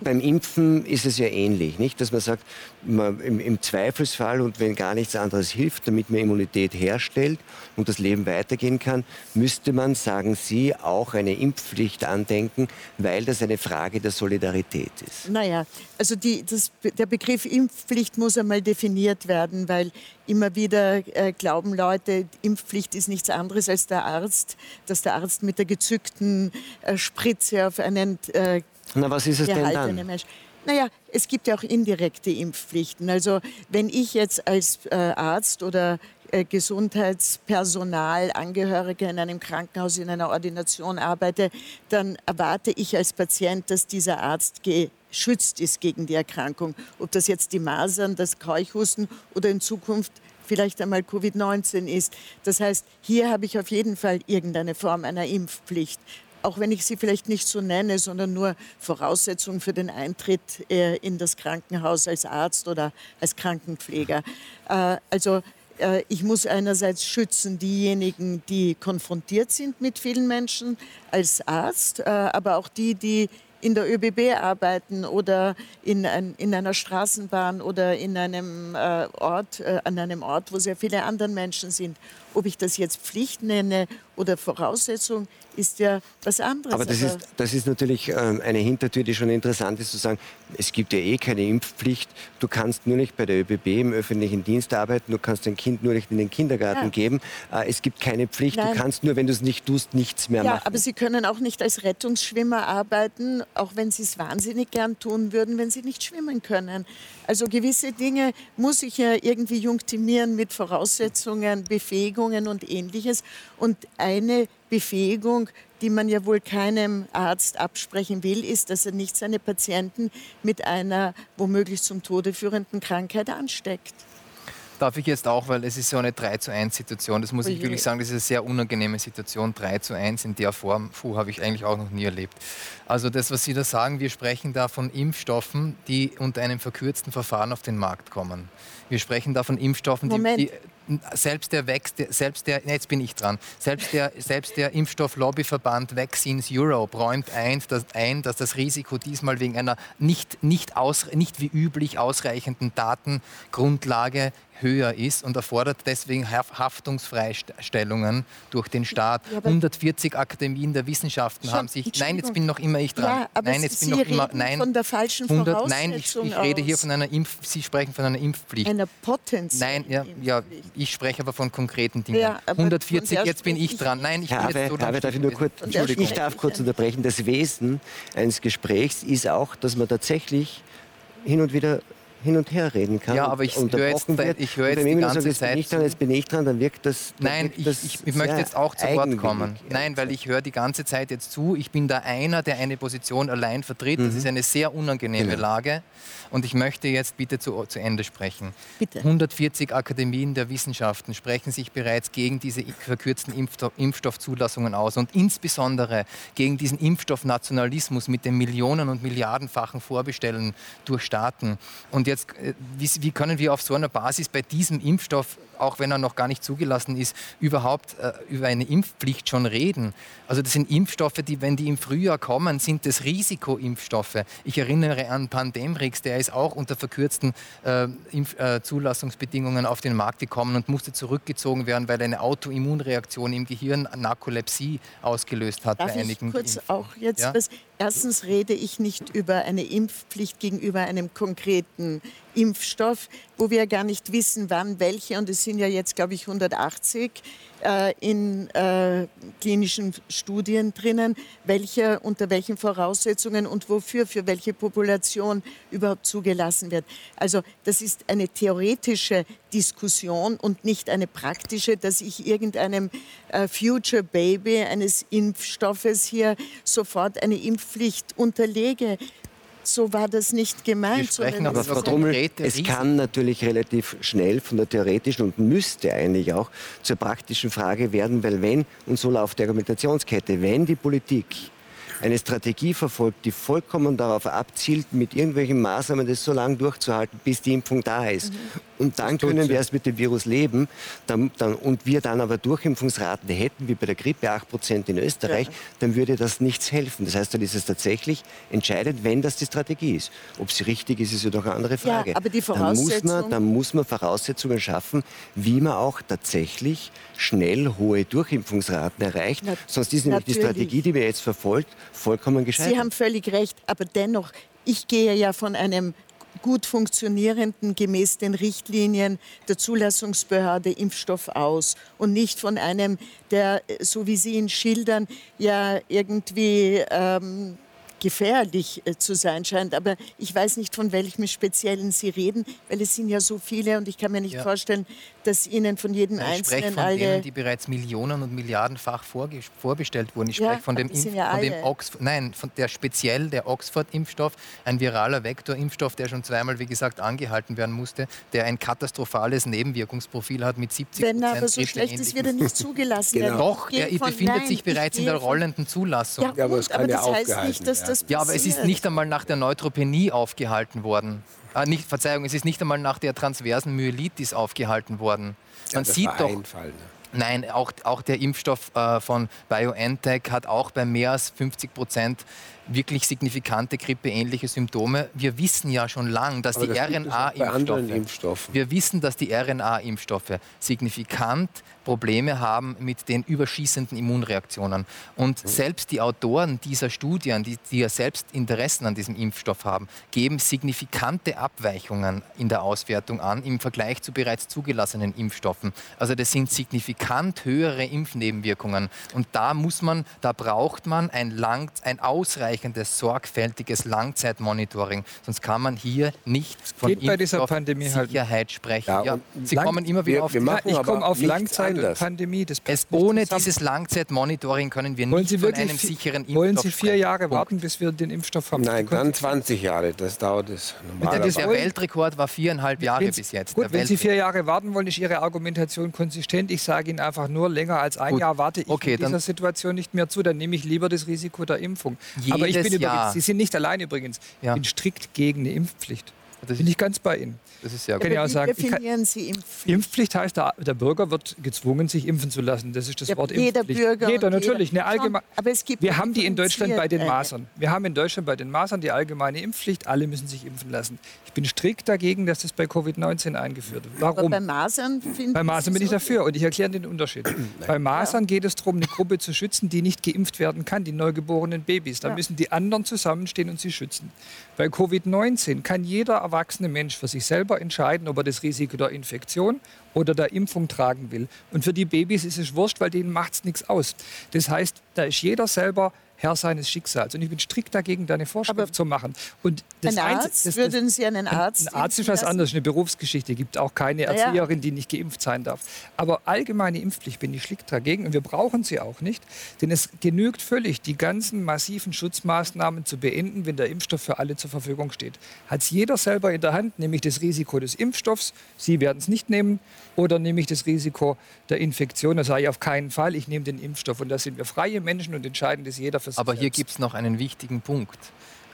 beim Impfen ist es ja ähnlich, nicht? dass man sagt, man im, im, Zweifelsfall und wenn gar nichts anderes hilft, damit man Immunität herstellt und das Leben weitergehen kann, müsste man, sagen Sie, auch eine Impfpflicht andenken, weil das eine Frage der Solidarität ist. Naja, also die, das, der Begriff Impfpflicht muss einmal definiert werden, weil immer wieder äh, glauben Leute, Impfpflicht ist nichts anderes als der Arzt, dass der Arzt mit der gezückten äh, Spritze auf einen äh, na, was ist es denn dann? Naja, es gibt ja auch indirekte Impfpflichten. Also wenn ich jetzt als äh, Arzt oder äh, Gesundheitspersonal, Angehörige in einem Krankenhaus, in einer Ordination arbeite, dann erwarte ich als Patient, dass dieser Arzt geschützt ist gegen die Erkrankung. Ob das jetzt die Masern, das Keuchhusten oder in Zukunft vielleicht einmal Covid-19 ist. Das heißt, hier habe ich auf jeden Fall irgendeine Form einer Impfpflicht auch wenn ich sie vielleicht nicht so nenne, sondern nur Voraussetzung für den Eintritt äh, in das Krankenhaus als Arzt oder als Krankenpfleger. Äh, also äh, ich muss einerseits schützen diejenigen, die konfrontiert sind mit vielen Menschen als Arzt, aber auch die, die in der ÖBB arbeiten oder in, ein, in einer Straßenbahn oder in einem Ort, an einem Ort, wo sehr viele andere Menschen sind. Ob ich das jetzt Pflicht nenne oder Voraussetzung, ist ja was anderes. Aber das, ist, das ist natürlich ähm, eine Hintertür, die schon interessant ist, zu sagen, es gibt ja eh keine Impfpflicht. Du kannst nur nicht bei der ÖBB im öffentlichen Dienst arbeiten, du kannst dein Kind nur nicht in den Kindergarten ja. geben. Äh, es gibt keine Pflicht, Nein. du kannst nur, wenn du es nicht tust, nichts mehr ja, machen. Aber Sie können auch nicht als Rettungsschwimmer arbeiten, auch wenn Sie es wahnsinnig gern tun würden, wenn Sie nicht schwimmen können. Also gewisse Dinge muss ich ja irgendwie junktionieren mit Voraussetzungen, Befähigungen und ähnliches. Und eine Befähigung, die man ja wohl keinem Arzt absprechen will, ist, dass er nicht seine Patienten mit einer womöglich zum Tode führenden Krankheit ansteckt. Darf ich jetzt auch, weil es ist so eine 3 zu 1 Situation, das muss Oje. ich wirklich sagen, das ist eine sehr unangenehme Situation. 3 zu 1 in der Form, puh, habe ich eigentlich auch noch nie erlebt. Also das, was Sie da sagen, wir sprechen da von Impfstoffen, die unter einem verkürzten Verfahren auf den Markt kommen. Wir sprechen da von Impfstoffen, die, die selbst der, wächst, selbst der, jetzt bin ich dran, selbst der, selbst der Impfstofflobbyverband Vaccines Europe räumt ein dass, ein, dass das Risiko diesmal wegen einer nicht, nicht, aus, nicht wie üblich ausreichenden Datengrundlage höher ist und erfordert deswegen Haftungsfreistellungen durch den Staat. Ja, 140 Akademien der Wissenschaften haben sich. Nein, jetzt bin noch immer ich dran. Ja, aber nein, jetzt Sie bin noch immer. Nein, von der falschen 100, Nein, ich, ich rede hier von einer Impf. Sie sprechen von einer Impfpflicht. Einer potenziellen. Nein, ja, ja, ich spreche aber von konkreten Dingen. Ja, 140, jetzt bin ich dran. Nein, ich habe, bin jetzt so habe, darf ich nur kurz, ich darf kurz unterbrechen. Das Wesen eines Gesprächs ist auch, dass man tatsächlich hin und wieder hin und her reden kann. Ja, aber ich höre jetzt, wird. ich höre jetzt die ganze sagt, Zeit. Bin ich dran, jetzt bin ich dran, dann wirkt das. Dann Nein, wirkt das ich, ich, möchte jetzt auch zu Wort kommen. Nein, weil ich höre die ganze Zeit jetzt zu. Ich bin da einer, der eine Position allein vertritt. Mhm. Das ist eine sehr unangenehme genau. Lage. Und ich möchte jetzt bitte zu, zu Ende sprechen. Bitte. 140 Akademien der Wissenschaften sprechen sich bereits gegen diese verkürzten Impfstoff, Impfstoffzulassungen aus und insbesondere gegen diesen Impfstoffnationalismus mit den Millionen und Milliardenfachen Vorbestellen durch Staaten. Und jetzt jetzt, äh, wie, wie, können wir auf so einer Basis bei diesem Impfstoff, auch wenn er noch gar nicht zugelassen ist, überhaupt äh, über eine Impfpflicht schon reden? Also das sind Impfstoffe, die, wenn die im Frühjahr kommen, sind das Risikoimpfstoffe. Ich erinnere an Pandemrix, der ist auch unter verkürzten äh, Impf, äh, Zulassungsbedingungen auf den Markt gekommen und musste zurückgezogen werden, weil eine Autoimmunreaktion im Gehirn Narkolepsie ausgelöst hat Darf bei einigen. Ich kurz auch jetzt ja? Erstens rede ich nicht über eine Impfpflicht gegenüber einem konkreten Impfstoff, wo wir gar nicht wissen, wann welche, und es sind ja jetzt, glaube ich, 180 äh, in äh, klinischen Studien drinnen, welche unter welchen Voraussetzungen und wofür, für welche Population überhaupt zugelassen wird. Also das ist eine theoretische Diskussion und nicht eine praktische, dass ich irgendeinem äh, Future Baby eines Impfstoffes hier sofort eine Impfpflicht unterlege so war das nicht gemeint. aber Frau Drummel, es kann natürlich relativ schnell von der theoretischen und müsste eigentlich auch zur praktischen Frage werden, weil wenn, und so läuft die Argumentationskette, wenn die Politik eine Strategie verfolgt, die vollkommen darauf abzielt, mit irgendwelchen Maßnahmen das so lange durchzuhalten, bis die Impfung da ist. Mhm. Und dann können wir erst mit dem Virus leben. Dann, dann, und wir dann aber Durchimpfungsraten hätten, wie bei der Grippe 8 Prozent in Österreich, ja. dann würde das nichts helfen. Das heißt, dann ist es tatsächlich entscheidend, wenn das die Strategie ist. Ob sie richtig ist, ist ja doch eine andere Frage. Ja, aber die Voraussetzung... dann, muss man, dann muss man Voraussetzungen schaffen, wie man auch tatsächlich schnell hohe Durchimpfungsraten erreicht. Na, Sonst ist nämlich natürlich. die Strategie, die wir jetzt verfolgt, vollkommen gescheitert. Sie haben völlig recht, aber dennoch, ich gehe ja von einem gut funktionierenden, gemäß den Richtlinien der Zulassungsbehörde Impfstoff aus und nicht von einem, der, so wie Sie ihn schildern, ja irgendwie ähm, gefährlich äh, zu sein scheint. Aber ich weiß nicht, von welchem Speziellen Sie reden, weil es sind ja so viele und ich kann mir nicht ja. vorstellen, dass Ihnen von jedem ich Einzelnen spreche von alle... denen, die bereits Millionen und Milliardenfach vorbestellt wurden. Ich spreche ja, von dem, Impf ja von dem Oxford, nein, von der speziell der Oxford-Impfstoff, ein viraler Vektor-Impfstoff, der schon zweimal, wie gesagt, angehalten werden musste, der ein katastrophales Nebenwirkungsprofil hat mit 70 Wenn er aber so schlecht ist, wird er nicht zugelassen genau. Doch, er befindet nein, sich bereits in der rollenden Zulassung. Ja, gut, aber, aber das heißt nicht, dass das Ja, aber es ist nicht einmal nach der Neutropenie aufgehalten worden. Ah, nicht, Verzeihung, es ist nicht einmal nach der transversen Myelitis aufgehalten worden. Man ja, sieht doch. Einfall, ne? Nein, auch, auch der Impfstoff äh, von BioNTech hat auch bei mehr als 50 Prozent wirklich signifikante grippeähnliche Symptome. Wir wissen ja schon lange, dass Aber die RNA-Impfstoffe, wir wissen, dass die RNA-Impfstoffe signifikant Probleme haben mit den überschießenden Immunreaktionen. Und mhm. selbst die Autoren dieser Studien, die, die ja selbst Interessen an diesem Impfstoff haben, geben signifikante Abweichungen in der Auswertung an im Vergleich zu bereits zugelassenen Impfstoffen. Also das sind signifikant höhere Impfnebenwirkungen. Und da muss man, da braucht man ein, lang, ein ausreichendes, sorgfältiges Langzeitmonitoring. Sonst kann man hier nicht von Impfstoffsicherheit halt. sprechen. Ja, ja, Sie kommen immer wieder wir, auf... Wir ich komme auf Langzeit. Pandemie. Das es, ohne dieses Langzeitmonitoring können wir nicht von einem sicheren Impfstoff Wollen Sie vier Jahre warten, bis wir den Impfstoff haben? Nein, dann 20 Jahre. Das dauert es normalerweise. Der Weltrekord war viereinhalb Jahre bis jetzt. Gut, wenn Sie vier Jahre warten wollen, ist Ihre Argumentation konsistent. Ich sage Ihnen einfach nur, länger als ein gut. Jahr warte ich okay, in dieser Situation nicht mehr zu. Dann nehme ich lieber das Risiko der Impfung. Aber ich bin übrigens, Jahr. Sie sind nicht allein übrigens. Ich bin strikt gegen eine Impfpflicht. bin ich ganz bei Ihnen. Das ist ja gut. Ja, sagen, definieren Sie Impfpflicht? Impfpflicht heißt, der, der, Bürger wird gezwungen, sich impfen zu lassen. Das ist das ja, Wort jeder Impfpflicht. Jeder Bürger. Jeder, natürlich. Eine allgemein, aber es gibt wir haben die in Deutschland bei den Masern. Wir haben in Deutschland bei den Masern die allgemeine Impfpflicht. Alle müssen sich impfen lassen. Ich bin strikt dagegen, dass das bei Covid-19 eingeführt wird. Warum? Aber bei Masern Bei Masern bin ich dafür und ich erkläre den Unterschied. bei Masern ja. geht es darum, eine Gruppe zu schützen, die nicht geimpft werden kann, die neugeborenen Babys. Da ja. müssen die anderen zusammenstehen und sie schützen. Bei Covid-19 kann jeder erwachsene Mensch für sich selber entscheiden, ob er das Risiko der Infektion oder der Impfung tragen will. Und für die Babys ist es wurscht, weil denen macht es nichts aus. Das heißt, da ist jeder selber Herr seines Schicksals. Und ich bin strikt dagegen, da eine Vorschrift Aber zu machen. Und das ein Arzt? Das, Würden Sie einen Arzt? Ein Arzt ist was anderes, eine Berufsgeschichte. Es gibt auch keine Erzieherin, die nicht geimpft sein darf. Aber allgemeine Impfpflicht bin ich strikt dagegen und wir brauchen sie auch nicht. Denn es genügt völlig, die ganzen massiven Schutzmaßnahmen zu beenden, wenn der Impfstoff für alle zur Verfügung steht. Hat es jeder selber in der Hand, nämlich das Risiko des Impfstoffs. Sie werden es nicht nehmen. Oder nehme ich das Risiko der Infektion? Da sage ich auf keinen Fall, ich nehme den Impfstoff. Und da sind wir freie Menschen und entscheiden das jeder für sich Aber selbst. hier gibt es noch einen wichtigen Punkt.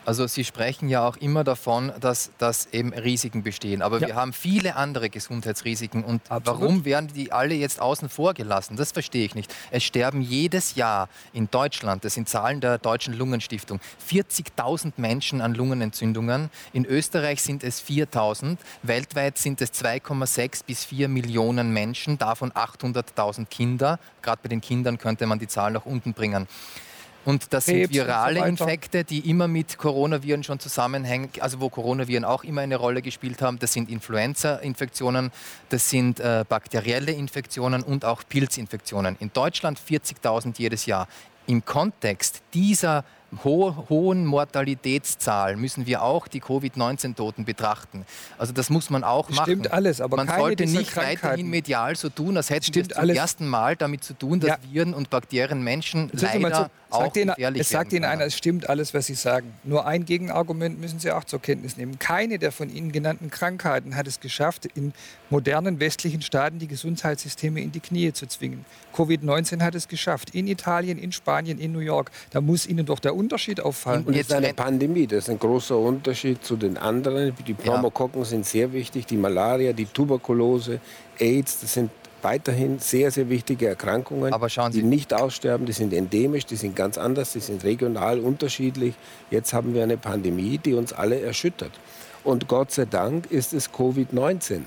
Also Sie sprechen ja auch immer davon, dass, dass eben Risiken bestehen. Aber Ja. wir haben viele andere Gesundheitsrisiken. Und Absolut. warum werden die alle jetzt außen vor gelassen? Das verstehe ich nicht. Es sterben jedes Jahr in Deutschland, das sind Zahlen der Deutschen Lungenstiftung, 40.000 Menschen an Lungenentzündungen. In Österreich sind es 4.000. Weltweit sind es 2,6 bis 4 Millionen Menschen, davon 800.000 Kinder. Gerade bei den Kindern könnte man die Zahl nach unten bringen. Und das sind Krebs so virale weiter. Infekte, die immer mit Coronaviren schon zusammenhängen, also wo Coronaviren auch immer eine Rolle gespielt haben. Das sind Influenza-Infektionen, das sind äh, bakterielle Infektionen und auch Pilzinfektionen. In Deutschland 40.000 jedes Jahr. Im Kontext dieser ho hohen Mortalitätszahl müssen wir auch die Covid-19-Toten betrachten. Also das muss man auch Das machen. stimmt alles, aber man sollte nicht weiterhin medial so tun, als hätten wir es zum alles. ersten Mal damit zu tun, dass Ja. Viren und Bakterien Menschen Jetzt sind leider so, sagt Ihnen, es sagt Ihnen einer, es stimmt alles, was Sie sagen. Nur ein Gegenargument müssen Sie auch zur Kenntnis nehmen. Keine der von Ihnen genannten Krankheiten hat es geschafft, in modernen westlichen Staaten die Gesundheitssysteme in die Knie zu zwingen. Covid-19 hat es geschafft. In Italien, in Spanien, in New York. Da muss Ihnen doch der Unterschied auffallen. Und jetzt eine Pandemie, das ist ein großer Unterschied zu den anderen. Die Pneumokokken sind sehr wichtig, die Malaria, die Tuberkulose, AIDS, das sind weiterhin sehr, sehr wichtige Erkrankungen, Aber schauen Sie- die nicht aussterben, die sind endemisch, die sind ganz anders, die sind regional unterschiedlich. Jetzt haben wir eine Pandemie, die uns alle erschüttert. Und Gott sei Dank ist es Covid-19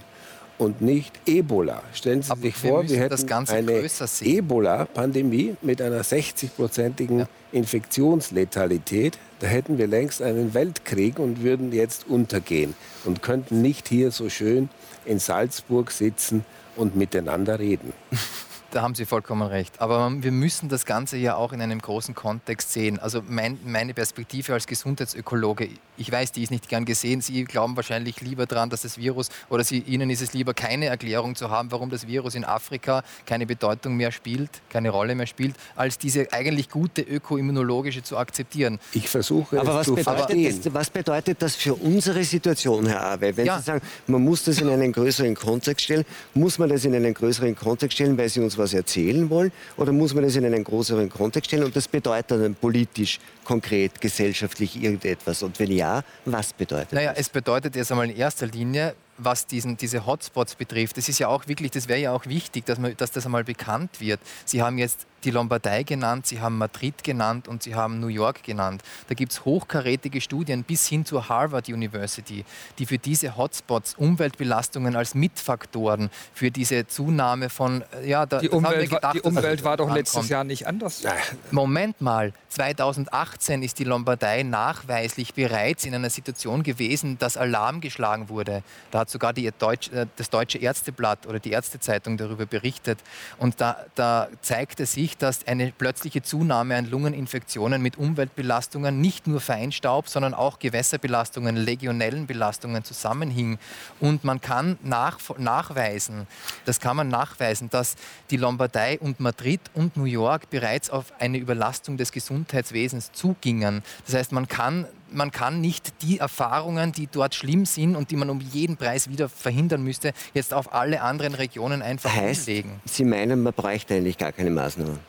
und nicht Ebola. Stellen Sie Aber sich wir vor, wir hätten eine. Ebola-Pandemie mit einer 60-prozentigen Infektionsletalität. Da hätten wir längst einen Weltkrieg und würden jetzt untergehen und könnten nicht hier so schön in Salzburg sitzen und miteinander reden. Da haben Sie vollkommen recht. Aber wir müssen das Ganze ja auch in einem großen Kontext sehen. Also mein, meine Perspektive als Gesundheitsökologe, ich weiß, die ist nicht gern gesehen. Sie glauben wahrscheinlich lieber daran, dass das Virus, oder Sie, Ihnen ist es lieber, keine Erklärung zu haben, warum das Virus in Afrika keine Bedeutung mehr spielt, keine Rolle mehr spielt, als diese eigentlich gute ökoimmunologische zu akzeptieren. Ich versuche Aber was zu bedeutet, das, was bedeutet das für unsere Situation, Herr Awe? Wenn Ja. Sie sagen, man muss das in einen größeren Kontext stellen, muss man das in einen größeren Kontext stellen, weil Sie uns was erzählen wollen? Oder muss man das in einen größeren Kontext stellen und das bedeutet dann politisch, konkret, gesellschaftlich irgendetwas? Und wenn ja, was bedeutet Naja, das? es bedeutet jetzt einmal in erster Linie, was diesen, diese Hotspots betrifft, das ist ja auch wirklich, das wäre ja auch wichtig, dass, man, dass das einmal bekannt wird. Sie haben jetzt die Lombardei genannt, Sie haben Madrid genannt und Sie haben New York genannt. Da gibt es hochkarätige Studien bis hin zur Harvard University, die für diese Hotspots Umweltbelastungen als Mitfaktoren für diese Zunahme von, äh, ja, da, Die das haben wir Umwelt, war- gedacht, die Umwelt war doch letztes rankommt. Jahr nicht anders. Moment mal, 2018 ist die Lombardei nachweislich bereits in einer Situation gewesen, dass Alarm geschlagen wurde. Da hat sogar die Deutsch, äh, das Deutsche Ärzteblatt oder die Ärztezeitung darüber berichtet. Und da, da zeigte sich, dass eine plötzliche Zunahme an Lungeninfektionen mit Umweltbelastungen, nicht nur Feinstaub, sondern auch Gewässerbelastungen, legionellen Belastungen zusammenhing. Und man kann nach, nachweisen, das kann man nachweisen, dass die Lombardei und Madrid und New York bereits auf eine Überlastung des Gesundheitswesens zugingen. Das heißt, man kann, man kann nicht die Erfahrungen, die dort schlimm sind und die man um jeden Preis wieder verhindern müsste, jetzt auf alle anderen Regionen einfach heißt, umlegen. Sie meinen, man bräuchte eigentlich gar keine Maßnahmen.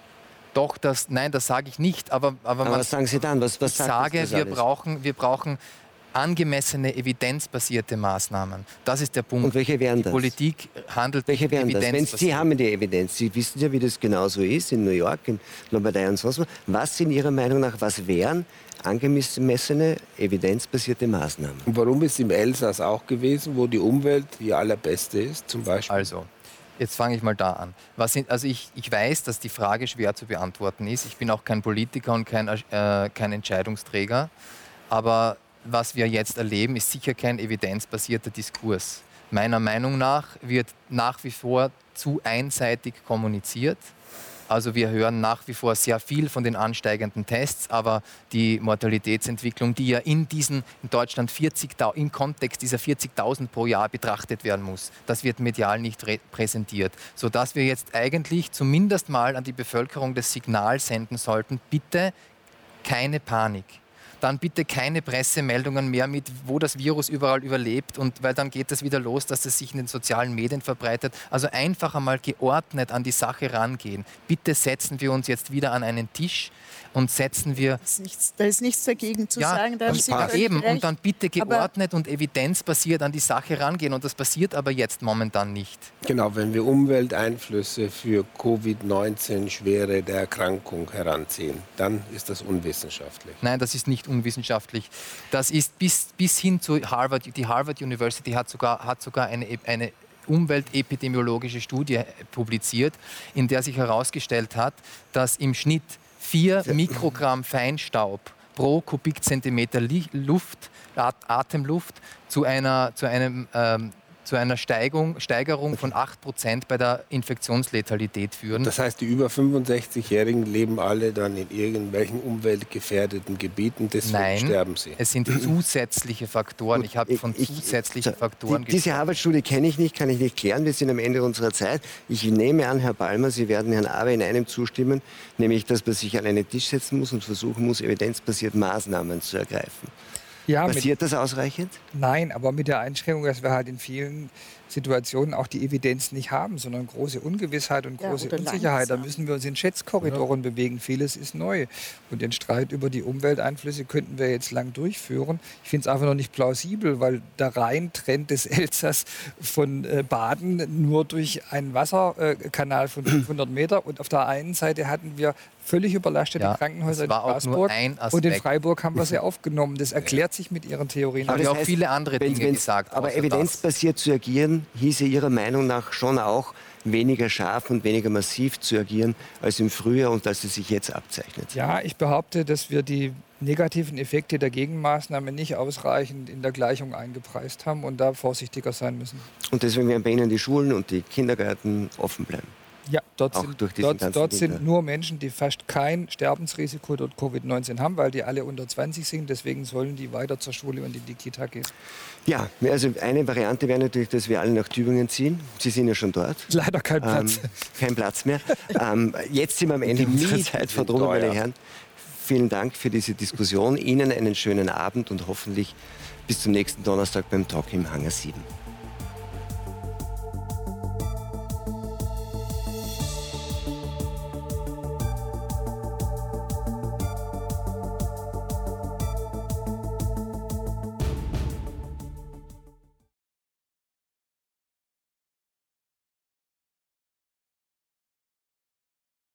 Doch, das, nein, das sage ich nicht. Aber, aber, Aber was sagen Sie dann? Was, was ich sage, wir brauchen, wir brauchen angemessene, evidenzbasierte Maßnahmen. Das ist der Punkt. Und welche wären Die das? Politik handelt Welche wären das? Wenn evidenzbasiert. Sie haben die Evidenz, Sie wissen ja, wie das genauso ist in New York, in Lombardei und sonst was. Was sind Ihrer Meinung nach, was wären angemessene, evidenzbasierte Maßnahmen? Und warum ist im Elsass auch gewesen, wo die Umwelt die allerbeste ist, zum Beispiel? Also, jetzt fange ich mal da an. Was sind, also ich, ich weiß, dass die Frage schwer zu beantworten ist. Ich bin auch kein Politiker und kein, äh, kein Entscheidungsträger. Aber was wir jetzt erleben, ist sicher kein evidenzbasierter Diskurs. Meiner Meinung nach wird nach wie vor zu einseitig kommuniziert. Also wir hören nach wie vor sehr viel von den ansteigenden Tests, aber die Mortalitätsentwicklung, die ja in diesen in Deutschland 40.000 im Kontext dieser 40.000 pro Jahr betrachtet werden muss, das wird medial nicht präsentiert, sodass wir jetzt eigentlich zumindest mal an die Bevölkerung das Signal senden sollten: Bitte keine Panik. Dann bitte keine Pressemeldungen mehr mit, wo das Virus überall überlebt und weil dann geht das wieder los, dass es sich in den sozialen Medien verbreitet. Also einfach einmal geordnet an die Sache rangehen. Bitte setzen wir uns jetzt wieder an einen Tisch und setzen wir. Da ist nichts, da ist nichts dagegen zu ja, sagen. Da haben Sie passt. eben recht. und dann bitte Aber- geordnet und evidenzbasiert an die Sache rangehen und das passiert aber jetzt momentan nicht. Genau, wenn wir Umwelteinflüsse für Covid-19 Schwere der Erkrankung heranziehen, dann ist das unwissenschaftlich. Nein, das ist nicht unwissenschaftlich. Das ist bis, bis hin zu Harvard. Die Harvard University hat sogar, hat sogar eine, eine umweltepidemiologische Studie publiziert, in der sich herausgestellt hat, dass im Schnitt vier Mikrogramm Feinstaub pro Kubikzentimeter Luft, At Atemluft zu einer, zu einem ähm, zu einer Steigung, Steigerung von 8% bei der Infektionsletalität führen. Das heißt, die über 65-Jährigen leben alle dann in irgendwelchen umweltgefährdeten Gebieten, deswegen Nein, sterben sie. es sind zusätzliche Faktoren. Ich habe von Ich- zusätzlichen so, Faktoren die, Diese Harvard-Studie kenne ich nicht, kann ich nicht klären. Wir sind am Ende unserer Zeit. Ich nehme an, Herr Balmer, Sie werden Herrn Awe in einem zustimmen, nämlich, dass man sich an einen Tisch setzen muss und versuchen muss, evidenzbasiert Maßnahmen zu ergreifen. Ja, mit, Passiert das ausreichend? nein, aber mit der Einschränkung, dass wir halt in vielen Situationen auch die Evidenz nicht haben, sondern große Ungewissheit und Ja, große oder Unsicherheit. Da müssen wir uns in Schätzkorridoren bewegen. Vieles ist neu. Und den Streit über die Umwelteinflüsse könnten wir jetzt lang durchführen. Ich finde es einfach noch nicht plausibel, weil der Rheintrend des Elsass von äh, Baden nur durch einen Wasserkanal von 500 Meter und auf der einen Seite hatten wir völlig überlastete Ja, Krankenhäuser in Straßburg ein und in. Freiburg haben wir sie aufgenommen. Das erklärt sich mit ihren Theorien. Aber das auch heißt, viele andere wenn- Dinge gesagt. Aber evidenzbasiert zu agieren, hieße Ihrer Meinung nach schon auch weniger scharf und weniger massiv zu agieren als im Frühjahr und als es sich jetzt abzeichnet. Ja, ich behaupte, dass wir die negativen Effekte der Gegenmaßnahme nicht ausreichend in der Gleichung eingepreist haben und da vorsichtiger sein müssen. Und deswegen werden bei Ihnen die Schulen und die Kindergärten offen bleiben. Ja, dort, Auch sind, dort, dort sind nur Menschen, die fast kein Sterbensrisiko durch Covid-19 haben, weil die alle unter 20 sind. Deswegen sollen die weiter zur Schule und in die Kita gehen. Ja, also eine Variante wäre natürlich, dass wir alle nach Tübingen ziehen. Sie sind ja schon dort. Leider kein Ähm, Platz. kein Platz mehr. ähm, jetzt sind wir am Ende unserer Zeit sind verdrungen, meine. Herren. Vielen Dank für diese Diskussion. Ihnen einen schönen Abend und hoffentlich bis zum nächsten Donnerstag beim Talk im Hangar 7.